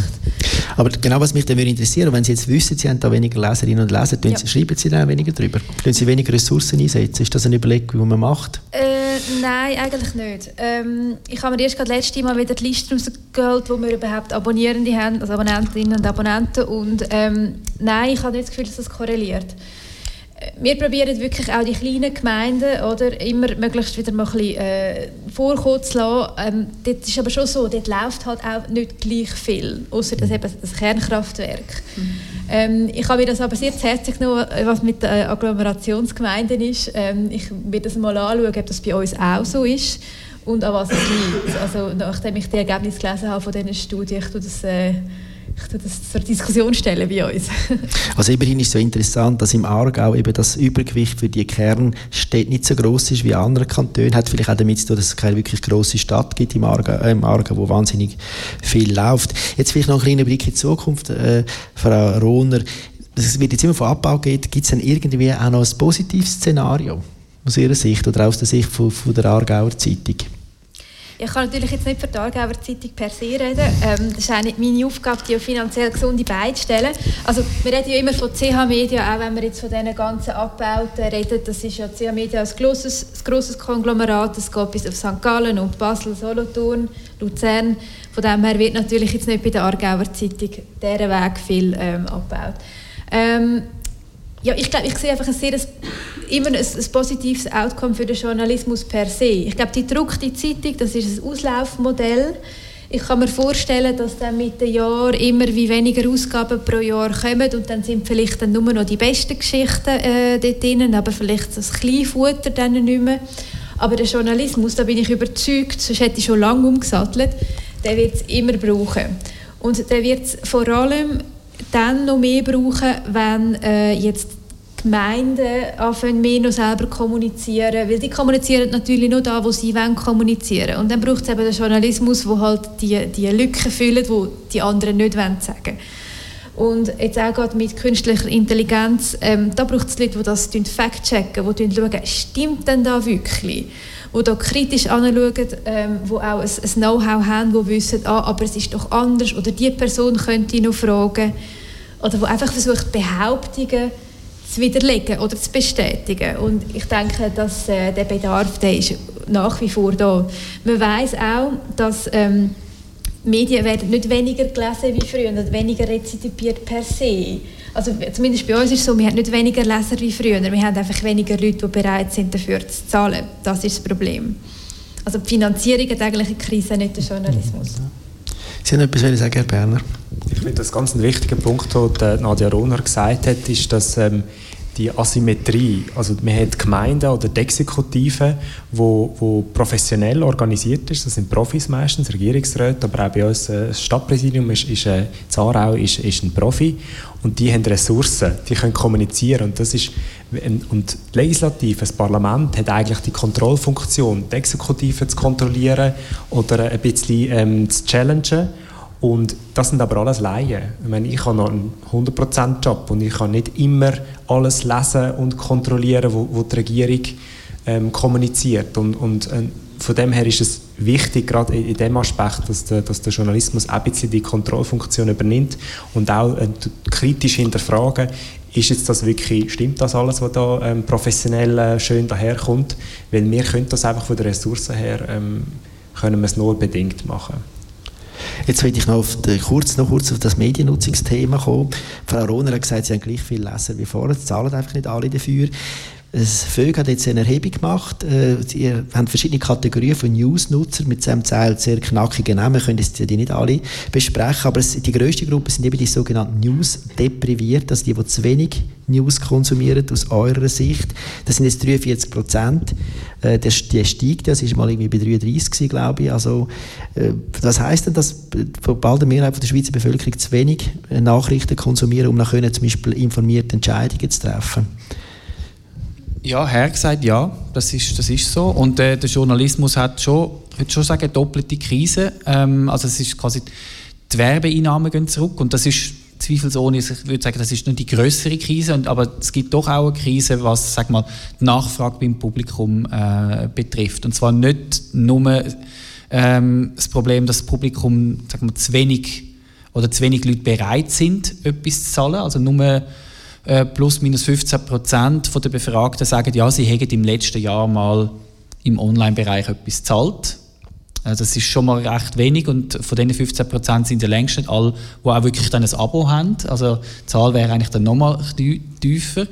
Aber genau was mich dann würde interessieren, wenn Sie jetzt wissen, Sie haben da weniger Leserinnen und Leser, ja. Sie, schreiben Sie dann weniger drüber? Können Sie weniger Ressourcen einsetzen? Ist das eine Überlegung, die man macht? Äh, nein, eigentlich nicht. Ähm, ich habe mir erst gerade letztes Mal wieder die Liste rausgeholt, wo wir überhaupt Abonnierende haben, also Abonnentinnen und Abonnenten. Und ähm, nein, ich habe nicht das Gefühl, dass das korreliert wir probieren wirklich auch die kleinen Gemeinden oder, immer möglichst wieder mal ein bisschen, äh, vorkommen zu lassen. Ähm, dort ist aber schon so, dort läuft halt auch nicht gleich viel, außer das, eben das Kernkraftwerk. Mhm. Ähm, ich habe mir das aber sehr zu Herzen genommen, was mit den Agglomerationsgemeinden ist. Ähm, ich werde das mal anschauen, ob das bei uns auch so ist und an was es liegt. Also, nachdem ich die Ergebnisse gelesen habe von diesen Studien, ich tue das... Äh, ich das zur Diskussion stellen bei uns. (laughs) also immerhin ist es so interessant, dass im Aargau eben das Übergewicht für die Kernstädte nicht so groß ist wie in anderen Kantonen. Hat vielleicht auch damit zu tun, dass es keine wirklich große Stadt gibt im Aargau, äh, im Aargau, wo wahnsinnig viel läuft. Jetzt vielleicht noch ein kleiner Blick in die Zukunft, äh, Frau Rohner. Es wird jetzt immer von Abbau geht. Gibt es denn irgendwie auch noch ein positives Szenario aus Ihrer Sicht oder aus der Sicht von, von der Aargauer Zeitung? Ich kann natürlich jetzt nicht für die Aargauer Zeitung per se reden. Ähm, das ist auch nicht meine Aufgabe, die finanziell gesunde Beine zu stellen. Also, wir reden ja immer von CH Media, auch wenn wir jetzt von diesen ganzen Abbauten reden. Das ist ja CH Media ein grosses, ein grosses Konglomerat. Es geht bis auf St. Gallen und Basel, Solothurn, Luzern. Von dem her wird natürlich jetzt nicht bei der Aargauer Zeitung dieser Weg viel ähm, abgebaut. Ähm, ja, ich glaube, ich sehe einfach ein sehr, immer ein, ein, positives Outcome für den Journalismus per se. Ich glaube, die gedruckte Zeitung, das ist ein Auslaufmodell. Ich kann mir vorstellen, dass dann mit den Jahren immer wie weniger Ausgaben pro Jahr kommen und dann sind vielleicht dann nur noch die besten Geschichten äh, dort drin, aber vielleicht das Kleinfutter dann nicht mehr. Aber der Journalismus, da bin ich überzeugt, sonst hätte ich schon lange umgesattelt, der wird es immer brauchen. Und der wird es vor allem dann noch mehr brauchen, wenn äh, jetzt Gemeinden anfangen mehr noch selber kommunizieren, weil die kommunizieren natürlich nur da, wo sie wollen kommunizieren. Und dann braucht es eben den Journalismus, wo halt die, die Lücken füllt, wo die anderen nicht wollen sagen. Und jetzt auch gerade mit künstlicher Intelligenz, ähm, da braucht es Leute, die das fact-checken, die schauen, stimmt denn da wirklich? Die da kritisch anschauen, ähm, die auch ein, ein Know-how haben, die wissen, ah, aber es ist doch anders, oder die Person könnte noch fragen. Oder die einfach versucht, Behauptungen zu widerlegen oder zu bestätigen. Und ich denke, dass äh, der Bedarf der ist nach wie vor da. Man weiß auch, dass ähm, Medien werden nicht weniger gelesen wie früher und weniger rezipiert per se. Also zumindest bei uns ist es so, wir haben nicht weniger Leser wie früher, wir haben einfach weniger Leute, die bereit sind, dafür zu zahlen. Das ist das Problem. Also die Finanzierung hat eigentlich eine Krise, nicht der Journalismus. Sie haben etwas sagen, Herr Berner? Ich finde, das ganz ein wichtiger Punkt, den Nadja Rohner gesagt hat, ist, dass ähm, die Asymmetrie, also man hat Gemeinden oder die Exekutive, wo, wo professionell organisiert ist, das sind Profis meistens, Regierungsräte, aber auch bei uns äh, das Stadtpräsidium ist, ist äh, Zarau ist, ist ein Profi. Und die haben Ressourcen, die können kommunizieren. Und das ist und die Legislative, das Parlament hat eigentlich die Kontrollfunktion, die Exekutive zu kontrollieren oder ein bisschen ähm, zu challengen und das sind aber alles Laien. Ich, meine, ich habe noch einen 100%-Job und ich kann nicht immer alles lesen und kontrollieren, wo die Regierung ähm, kommuniziert. Und, und äh, von dem her ist es wichtig, gerade in, in dem Aspekt, dass der, dass der Journalismus ein bisschen die Kontrollfunktion übernimmt und auch äh, kritisch hinterfragen, ist jetzt das wirklich, stimmt das alles, was da ähm, professionell äh, schön daherkommt? Weil wir können das einfach von der Ressourcen her, ähm, können wir es nur bedingt machen. Jetzt will ich noch, auf die, kurz, noch kurz auf das Mediennutzungsthema kommen. Frau Rohner hat gesagt, sie haben gleich viele Leser wie vorher, zahlen einfach nicht alle dafür. Das VÖG hat jetzt eine Erhebung gemacht. Äh, sie haben verschiedene Kategorien von News-Nutzern mit einem Teil sehr knackigen Namen. Wir können die nicht alle besprechen, aber die grösste Gruppe sind eben die sogenannten News-Depriviert, also die, die zu wenig News konsumieren aus eurer Sicht. Das sind jetzt 43 Prozent. Äh, der, der steigt, das ist mal irgendwie bei 33 gewesen, glaube ich. Also, äh, was heisst denn, dass bald eine Mehrheit der Schweizer Bevölkerung zu wenig Nachrichten konsumieren, um dann können, zum Beispiel informierte Entscheidungen zu treffen? Ja, Herr gesagt, ja, das ist, das ist so. Und äh, der Journalismus hat schon, ich würde schon sagen, doppelte Krise. Ähm, also es ist quasi, die Werbeeinnahmen gehen zurück und das ist zweifelsohne, ich würde sagen, das ist nur die größere Krise, und, aber es gibt doch auch eine Krise, was sag mal, die Nachfrage beim Publikum äh, betrifft. Und zwar nicht nur ähm, das Problem, dass das Publikum sag mal, zu wenig oder zu wenig Leute bereit sind, etwas zu zahlen, also nur äh, plus minus 15 Prozent der Befragten sagen, ja, sie hätten im letzten Jahr mal im Online-Bereich etwas gezahlt. Also das ist schon mal recht wenig und von diesen 15 Prozent sind ja längst nicht alle, die auch wirklich dann ein Abo haben. Also die Zahl wäre eigentlich dann nochmal tiefer.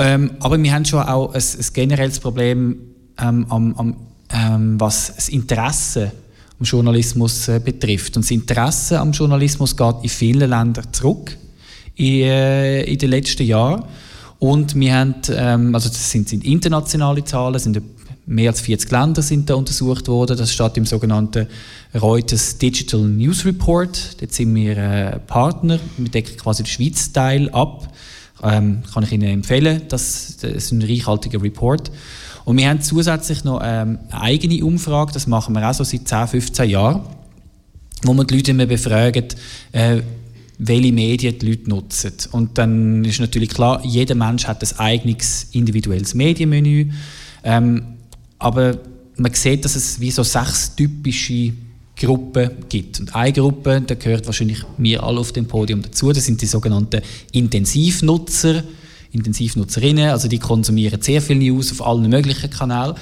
Ähm, aber wir haben schon auch ein, ein generelles Problem, ähm, am, am, ähm, was das Interesse am Journalismus äh, betrifft. Und das Interesse am Journalismus geht in vielen Ländern zurück in, äh, in den letzten Jahren. Und wir haben, ähm, also das sind, sind internationale Zahlen, sind mehr als 40 Länder sind da untersucht worden. Das steht im sogenannten Reuters Digital News Report. Dort sind wir äh, Partner. Wir decken quasi den Schweiz Teil ab. Ähm, kann ich Ihnen empfehlen. Das, das ist ein reichhaltiger Report. Und wir haben zusätzlich noch ähm, eine eigene Umfrage, das machen wir auch so seit 10, 15 Jahren, wo wir die Leute immer befragen, äh, welche Medien die Leute nutzen. Und dann ist natürlich klar, jeder Mensch hat ein eigenes individuelles Medienmenü. Ähm, aber man sieht, dass es wie so sechs typische Gruppen gibt. Und eine Gruppe, da gehört wahrscheinlich mir alle auf dem Podium dazu, das sind die sogenannten Intensivnutzer, Intensivnutzerinnen, also die konsumieren sehr viel News auf allen möglichen Kanälen.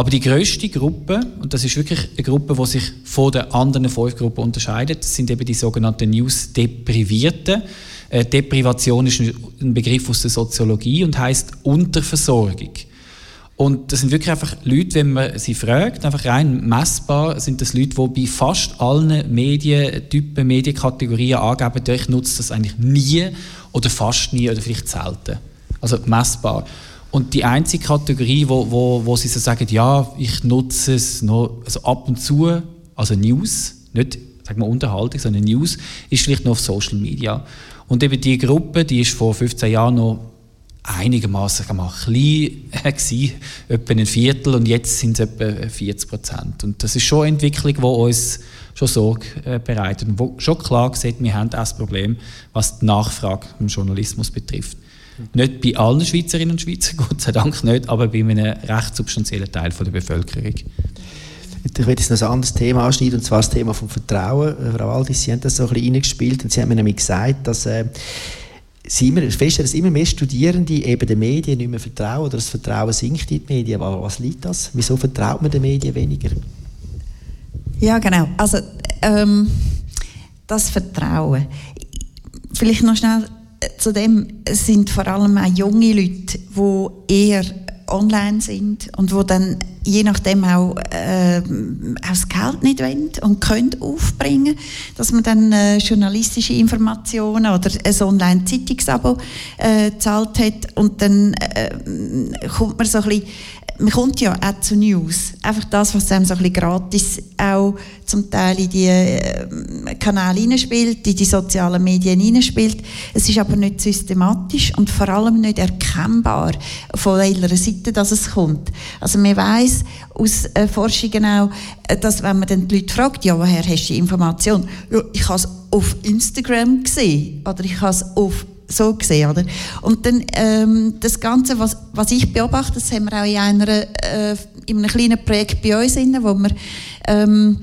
Aber die größte Gruppe, und das ist wirklich eine Gruppe, die sich von den anderen fünf unterscheidet, sind eben die sogenannten News-Deprivierten. Äh, Deprivation ist ein Begriff aus der Soziologie und heißt Unterversorgung. Und das sind wirklich einfach Leute, wenn man sie fragt, einfach rein messbar, sind das Leute, die bei fast allen Medientypen, Medienkategorien angeben, ich nutze das eigentlich nie oder fast nie oder vielleicht selten. Also messbar. Und die einzige Kategorie, wo, wo, wo sie so sagen, ja, ich nutze es noch also ab und zu, also News, nicht sagen wir Unterhaltung, sondern News, ist vielleicht noch auf Social Media. Und eben die Gruppe, die ist vor 15 Jahren noch einigermaßen klein (laughs) gewesen, etwa ein Viertel und jetzt sind es etwa 40 Prozent. Und das ist schon eine Entwicklung, die uns schon Sorge äh, bereitet und wo schon klar sieht, wir haben das Problem, was die Nachfrage im Journalismus betrifft. Nicht bei allen Schweizerinnen und Schweizern, (laughs) Gott sei Dank nicht, aber bei einem recht substanziellen Teil der Bevölkerung. Ich werde jetzt noch ein anderes Thema anschneiden, und zwar das Thema vom Vertrauen. Frau Waldis, Sie haben das so ein bisschen reingespielt und Sie haben mir nämlich gesagt, dass äh, Sie immer feststellen, dass immer mehr Studierende eben den Medien nicht mehr vertrauen oder das Vertrauen sinkt in die Medien. Aber was liegt das? Wieso vertraut man den Medien weniger? Ja, genau. Also ähm, das Vertrauen. Vielleicht noch schnell zu dem sind vor allem auch junge Leute, die eher online sind und wo dann je nachdem auch, äh, auch das Geld nicht wollen und können aufbringen, dass man dann äh, journalistische Informationen oder ein Online-Zeitungsabo äh, zahlt hat und dann äh, kommt man so ein bisschen man kommt ja auch zu News. Einfach das, was einem so ein gratis auch zum Teil in die äh, Kanäle hineinspielt, in die sozialen Medien hineinspielt. Es ist aber nicht systematisch und vor allem nicht erkennbar, von welcher Seite das es kommt. Also man weiß aus äh, Forschungen auch, äh, dass wenn man dann die Leute fragt, ja, woher hast du die Information? Ja, ich habe es auf Instagram gesehen oder ich habe es auf so gesehen, oder? Und dann ähm, das Ganze, was, was ich beobachte, das haben wir auch in, einer, äh, in einem kleinen Projekt bei uns, inne, wo wir ähm,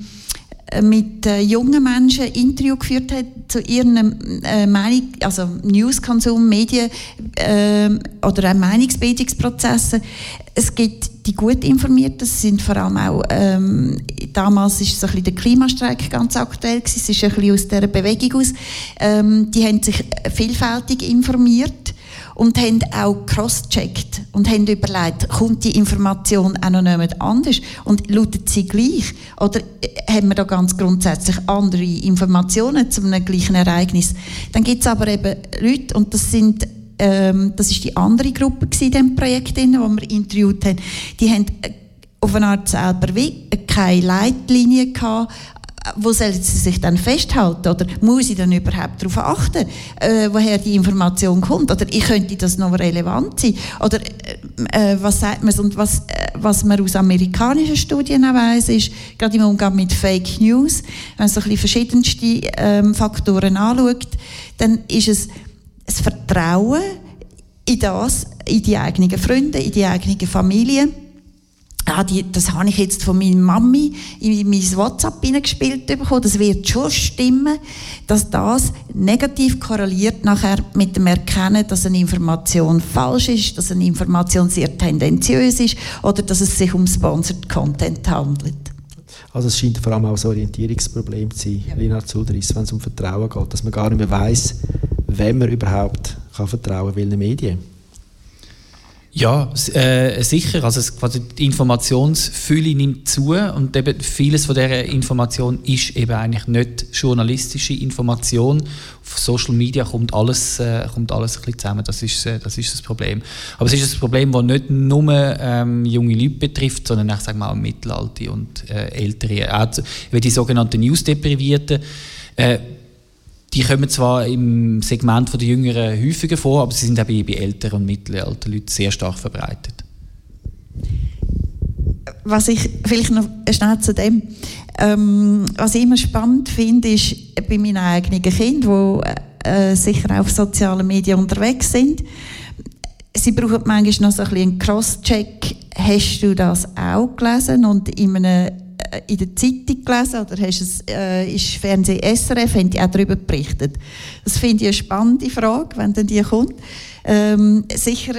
mit äh, jungen Menschen Interview geführt hat zu ihren äh, Meinung, also Newskonsum, Medien äh, oder auch Meinungsbildungsprozessen. Es gibt die gut informierten, das sind vor allem auch, ähm, damals ist so ein bisschen der Klimastreik ganz aktuell gewesen, es ist ein bisschen aus dieser Bewegung aus, ähm, die haben sich vielfältig informiert und haben auch cross-checkt und haben überlegt, kommt die Information auch noch jemand anders und lautet sie gleich? Oder äh, haben wir da ganz grundsätzlich andere Informationen zu einem gleichen Ereignis? Dann gibt es aber eben Leute, und das sind ähm, das ist die andere Gruppe in diesem Projekt, die wir interviewt haben, die haben äh, auf eine Art selber wie keine Leitlinie gehabt, wo sollen sie sich dann festhalten? Oder muss ich dann überhaupt darauf achten, äh, woher die Information kommt? Oder ich könnte das noch relevant sein? Oder äh, äh, was sagt man? Und was, äh, was man aus amerikanischen Studien auch ist, gerade im Umgang mit Fake News, wenn man so ein bisschen verschiedenste ähm, Faktoren anschaut, dann ist es das Vertrauen in das, in die eigenen Freunde, in die eigene Familie, ah, die, das habe ich jetzt von meiner Mami in mein WhatsApp hineingespielt bekommen, das wird schon stimmen, dass das negativ korreliert nachher mit dem Erkennen, dass eine Information falsch ist, dass eine Information sehr tendenziös ist oder dass es sich um Sponsored Content handelt. Also es scheint vor allem auch ein Orientierungsproblem zu sein, ja. Lina Zudris, wenn es um Vertrauen geht, dass man gar nicht mehr weiß, wem man überhaupt kann vertrauen kann, welchen Medien. Ja, äh, sicher. Also es, quasi die Informationsfülle nimmt zu und eben vieles von dieser Information ist eben eigentlich nicht journalistische Information. Auf Social Media kommt alles, äh, kommt alles ein bisschen zusammen. Das ist, äh, das ist das Problem. Aber es ist ein Problem, das nicht nur ähm, junge Leute betrifft, sondern ich sage mal auch Mittelalte und äh, Ältere. Auch die sogenannten Newsdeprivierten. Äh, die kommen zwar im Segment der Jüngeren häufiger vor, aber sie sind auch bei, älteren und mittleren Leuten sehr stark verbreitet. Was ich vielleicht noch schnell zu dem, ähm, was ich immer spannend finde, ist bei meinen eigenen Kindern, die äh, sicher auf sozialen Medien unterwegs sind. Sie brauchen manchmal noch so ein bisschen einen Cross-Check. Hast du das auch gelesen? Und in einem in der Zeitung gelesen oder hast es, äh, ist Fernsehen SRF, haben die auch darüber berichtet. Das finde ich eine spannende Frage, wenn dann die kommt. Ähm, sicher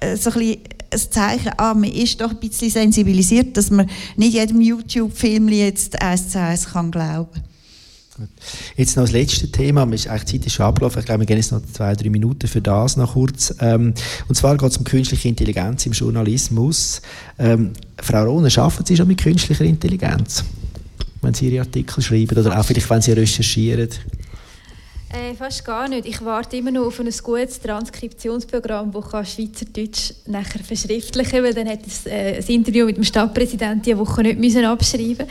äh, so ein bisschen ein Zeichen, ah, man ist doch ein bisschen sensibilisiert, dass man nicht jedem YouTube-Film jetzt eins zu eins kann glauben Jetzt noch das letzte Thema, die Zeit ist schon abgelaufen, ich glaube, wir gehen jetzt noch zwei, drei Minuten für das noch kurz. Ähm, und zwar geht es um künstliche Intelligenz im Journalismus. Ähm, Frau Rohner, arbeiten Sie schon mit künstlicher Intelligenz? Wenn Sie Ihre Artikel schreiben oder auch vielleicht, wenn Sie recherchieren? Äh, fast gar nicht. Ich warte immer noch auf ein gutes Transkriptionsprogramm, das Schweizerdeutsch nachher verschriftlichen kann, weil dann hätte ich äh, das Interview mit dem Stadtpräsidenten diese Woche nicht müssen abschreiben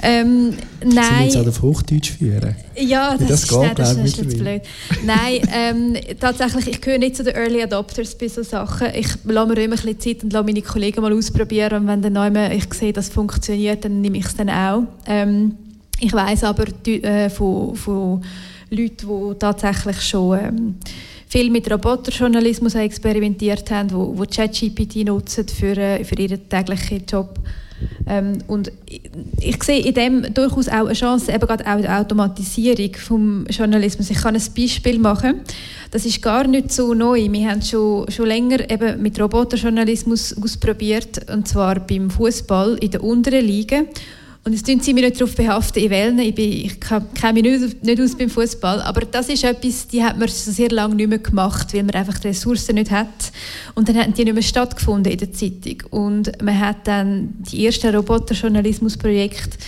ähm, nein. Sie auch auf Hochdeutsch führen? Ja, das, das, ist, geht, nein, das ist jetzt blöd. nein, ähm, tatsächlich, ich gehöre nicht zu den Early Adopters bei solchen Sachen. Ich lasse mir immer ein bisschen Zeit und lasse meine Kollegen mal ausprobieren und wenn dann einmal ich sehe, dass es funktioniert, dann nehme ich es dann auch. Ähm, ich weiß aber äh, von, von Leute, die tatsächlich schon ähm, viel mit Roboterjournalismus experimentiert haben, wo, wo ChatGPT nutzen für, äh, für ihren täglichen Job. Ähm, und ich, ich, sehe in dem durchaus auch eine Chance, eben gerade auch die Automatisierung vom Journalismus. Ich kann ein Beispiel machen. Das ist gar nicht so neu. Wir haben schon, schon länger eben mit Roboterjournalismus ausprobiert, und zwar beim Fußball in der unteren Liga. Und jetzt tun sie mich nicht darauf behaften, in welchen. Ich, bin, ich kenne mich nicht, nicht aus beim Fußball. Aber das ist etwas, die hat man sehr lange nicht mehr gemacht, weil man einfach die Ressourcen nicht hat. Und dann haben die nicht mehr stattgefunden in der Zeitung. Und man hat dann die ersten Roboterjournalismusprojekte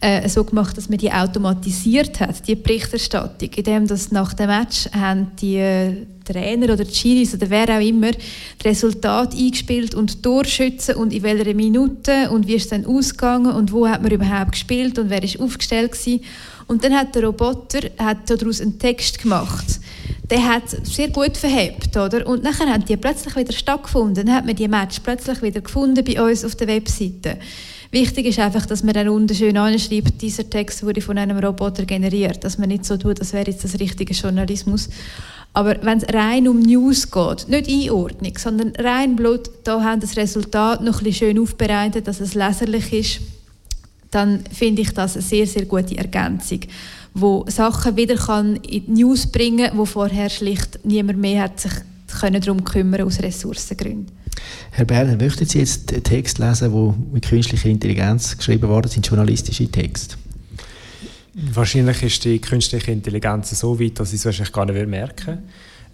äh, so gemacht, dass man die automatisiert hat, die Berichterstattung, indem das nach dem Match haben die äh, Trainer oder die Schiris oder wer auch immer das Resultat eingespielt und Torschützen und in welcher Minute und wie ist es dann ausgegangen und wo hat man überhaupt gespielt und wer ist aufgestellt gewesen. Und dann hat der Roboter hat daraus einen Text gemacht. Der hat sehr gut verhebt, oder? Und nachher haben die plötzlich wieder stattgefunden. Dann hat man die Match plötzlich wieder gefunden bei uns auf der Webseite. Wichtig ist einfach, dass man dann unten schön anschreibt, dieser Text wurde von einem Roboter generiert. Dass man nicht so tut, das wäre jetzt das richtige Journalismus. Aber wenn es rein um News geht, nicht Einordnung, sondern rein Blut, da haben das Resultat noch ein bisschen schön aufbereitet, dass es leserlich ist, dann finde ich das eine sehr, sehr gute Ergänzung, wo Sachen wieder kann in die News bringen, wo vorher schlicht niemand mehr hat sich darum kümmern aus Ressourcengründen. Herr Berner, möchten Sie jetzt einen Text lesen, der mit künstlicher Intelligenz geschrieben worden sind, journalistische Text? Wahrscheinlich ist die künstliche Intelligenz so weit, dass ich es wahrscheinlich gar nicht merken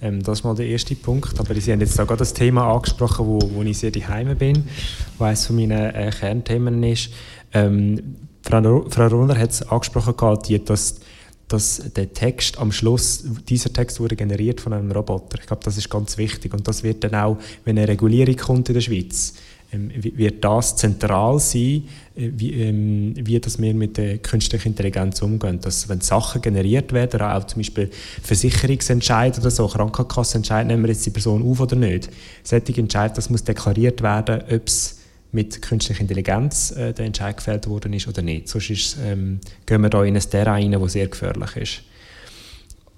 ähm, Das ist mal der erste Punkt. Aber Sie haben jetzt auch gerade das Thema angesprochen, wo, wo ich sehr daheim bin, wo eines von meinen äh, Kernthemen ist. Ähm, Frau, Frau Runner hat es angesprochen, dass dass der Text am Schluss, dieser Text wurde generiert von einem Roboter. Ich glaube, das ist ganz wichtig und das wird dann auch, wenn eine Regulierung kommt in der Schweiz, ähm, wird das zentral sein, äh, wie, ähm, wie das wir mit der künstlichen Intelligenz umgehen. Dass, wenn Sachen generiert werden, auch zum Beispiel Versicherungsentscheid oder so, Krankenkassenentscheid, nehmen wir jetzt die Person auf oder nicht. Solche Entscheid, das muss deklariert werden, ob es mit künstlicher Intelligenz äh, der Entscheid gefällt worden ist oder nicht. Sonst ist, ähm, gehen wir da in ein Terrain rein, das sehr gefährlich ist.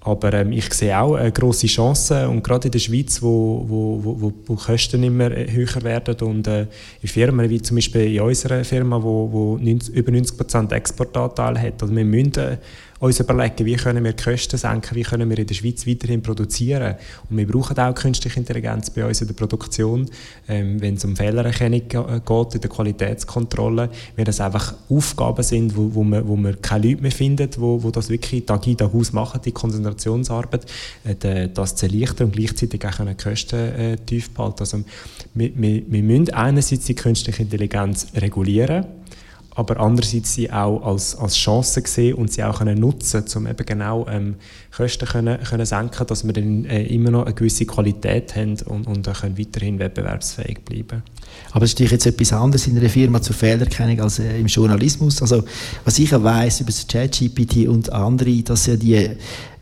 Aber ähm, ich sehe auch eine grosse Chance und gerade in der Schweiz, wo, wo, wo, wo Kosten immer äh, höher werden und äh, in Firmen wie zum Beispiel in unserer Firma, wo, wo 90, über 90% Exportanteil hat, also wir müssen äh, uns überlegen, wie können wir die Kosten senken, wie können wir in der Schweiz weiterhin produzieren. Und wir brauchen auch künstliche Intelligenz bei uns in der Produktion, ähm, wenn es um Fehlererkennung geht, in der Qualitätskontrolle, weil das einfach Aufgaben sind, wo, wo, man, wo man keine Leute mehr findet, wo, wo das wirklich Tag in, Tag aus machen, die Konzentrationsarbeit, äh, das zu erleichtern und gleichzeitig auch die Kosten äh, tief behalten. Also wir, wir, wir müssen einerseits die künstliche Intelligenz regulieren, aber andererseits sie auch als, als Chance sehen und sie auch können nutzen um eben genau ähm, Kosten können, können senken dass wir dann äh, immer noch eine gewisse Qualität haben und, und können weiterhin wettbewerbsfähig bleiben. Aber es ist jetzt etwas anderes in einer Firma zur Fehlererkennung als äh, im Journalismus. Also was ich ja weiss über das ChatGPT und andere, dass ja die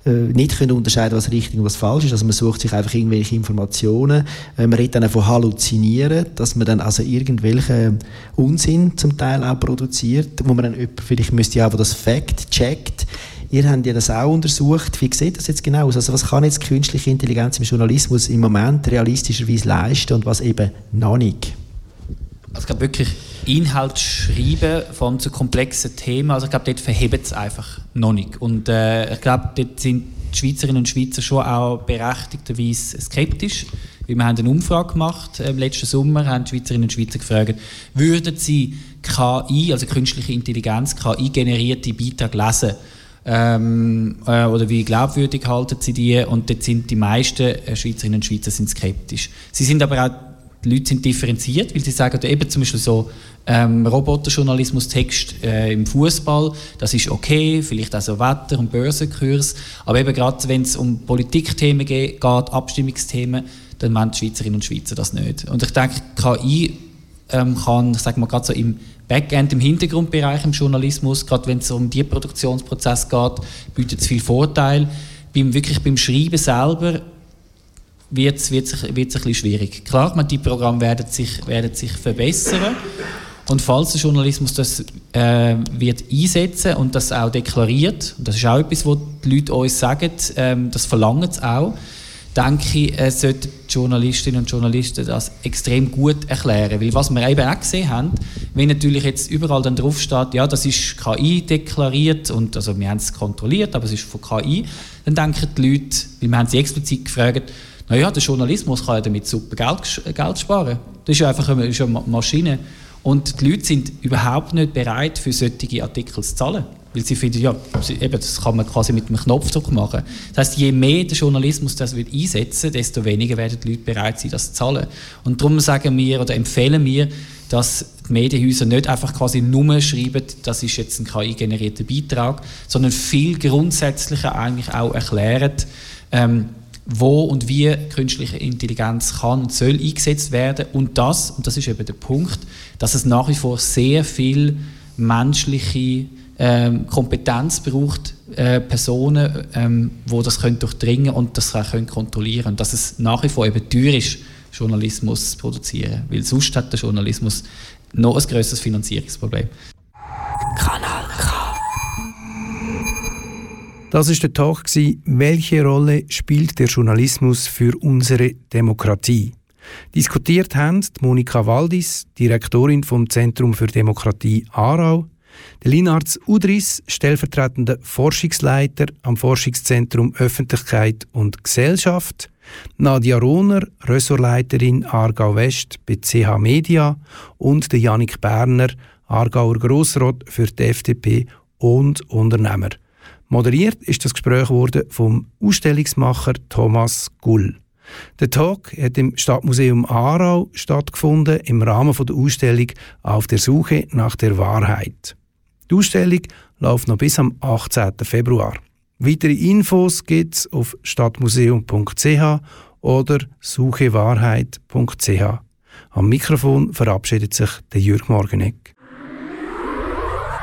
äh, nicht können unterscheiden was richtig und was falsch ist. Also man sucht sich einfach irgendwelche Informationen. Äh, man redet dann von Halluzinieren, dass man dann also irgendwelchen Unsinn zum Teil auch produziert, wo man dann vielleicht müsste ja auch das Fact checkt. Ihr habt ja das auch untersucht. Wie sieht das jetzt genau aus? Also was kann jetzt künstliche Intelligenz im Journalismus im Moment realistischerweise leisten und was eben noch nicht? Also ich glaube wirklich Inhalt schreiben von so komplexen Themen, also ich glaube, dort verhebt es einfach noch nicht. Und äh, ich glaube, dort sind die Schweizerinnen und Schweizer schon auch berechtigterweise skeptisch. Weil wir haben eine Umfrage gemacht äh, letzten Sommer, haben die Schweizerinnen und Schweizer gefragt, würden sie KI, also künstliche Intelligenz, KI-generierte Beiträge lesen, Ähm, äh, oder wie glaubwürdig halten sie die? Und dort sind die meisten äh, Schweizerinnen und Schweizer sind skeptisch. Sie sind aber auch, die Leute sind differenziert, weil sie sagen, eben zum Beispiel so ähm, Roboterjournalismus-Text äh, im Fußball, das ist okay, vielleicht auch so Wetter- und Börsenkurs, aber eben gerade wenn es um Politikthemen geht, Abstimmungsthemen, dann wollen die Schweizerinnen und Schweizer das nicht. Und ich denke, KI ähm, kann, ich sage mal gerade so im Backend, im Hintergrundbereich im Journalismus, gerade wenn es um die Produktionsprozess geht, bietet es viel Vorteil. Beim, wirklich beim Schreiben selber wird es wird's, wird's ein schwierig. Klar, man, die Programme werden sich, werden sich verbessern. Und falls der Journalismus das äh, wird einsetzen und das auch deklariert, und das ist auch etwas, was die Leute uns sagen, ähm, das verlangen sie auch, denke ich, äh, sollten Journalistinnen und Journalisten das extrem gut erklären. Weil was wir eben auch gesehen haben, wenn natürlich jetzt überall dann drauf steht, ja, das ist KI deklariert und also wir haben es kontrolliert, aber es ist von KI, dann denken die Leute, weil wir haben sie explizit gefragt, naja, der Journalismus kann ja damit super Geld, Geld sparen. Das ist ja einfach eine, ist eine Maschine. Und die Leute sind überhaupt nicht bereit, für solche Artikel zu zahlen. Weil sie finden, ja, eben, das kann man quasi mit einem Knopfdruck machen. Das heißt, je mehr der Journalismus das wird einsetzen, desto weniger werden die Leute bereit sein, das zu zahlen. Und darum sagen wir oder empfehlen wir, dass die Medienhäuser nicht einfach quasi nur schreiben, das ist jetzt ein KI-generierter Beitrag, sondern viel grundsätzlicher eigentlich auch erklären, ähm, wo und wie künstliche Intelligenz kann und soll eingesetzt werden und das, und das ist eben der Punkt, dass es nach wie vor sehr viel menschliche ähm, Kompetenz braucht, äh, Personen, ähm, das können durchdringen und das können kontrollieren und dass es nach wie vor eben teuer ist, Journalismus zu produzieren, weil sonst hat der Journalismus noch ein größeres Finanzierungsproblem. Kanal. Das ist der Talk. Welche Rolle spielt der Journalismus für unsere Demokratie? Diskutiert haben Monika Waldis, Direktorin vom Zentrum für Demokratie Aarau, der Linarz Udris, stellvertretender Forschungsleiter am Forschungszentrum Öffentlichkeit und Gesellschaft, Nadia Rohner, Ressortleiterin Aargau West bei CH Media und der Janik Berner, Aargauer Grossrat für die FDP und Unternehmer. Moderiert ist das Gespräch wurde vom Ausstellungsmacher Thomas Gull. Der Talk hat im Stadtmuseum Aarau stattgefunden im Rahmen der Ausstellung Auf der Suche nach der Wahrheit. Die Ausstellung läuft noch bis am 18. Februar. Weitere Infos gibt es auf stadtmuseum.ch oder suchewahrheit.ch. Am Mikrofon verabschiedet sich der Jürg Morgeneck.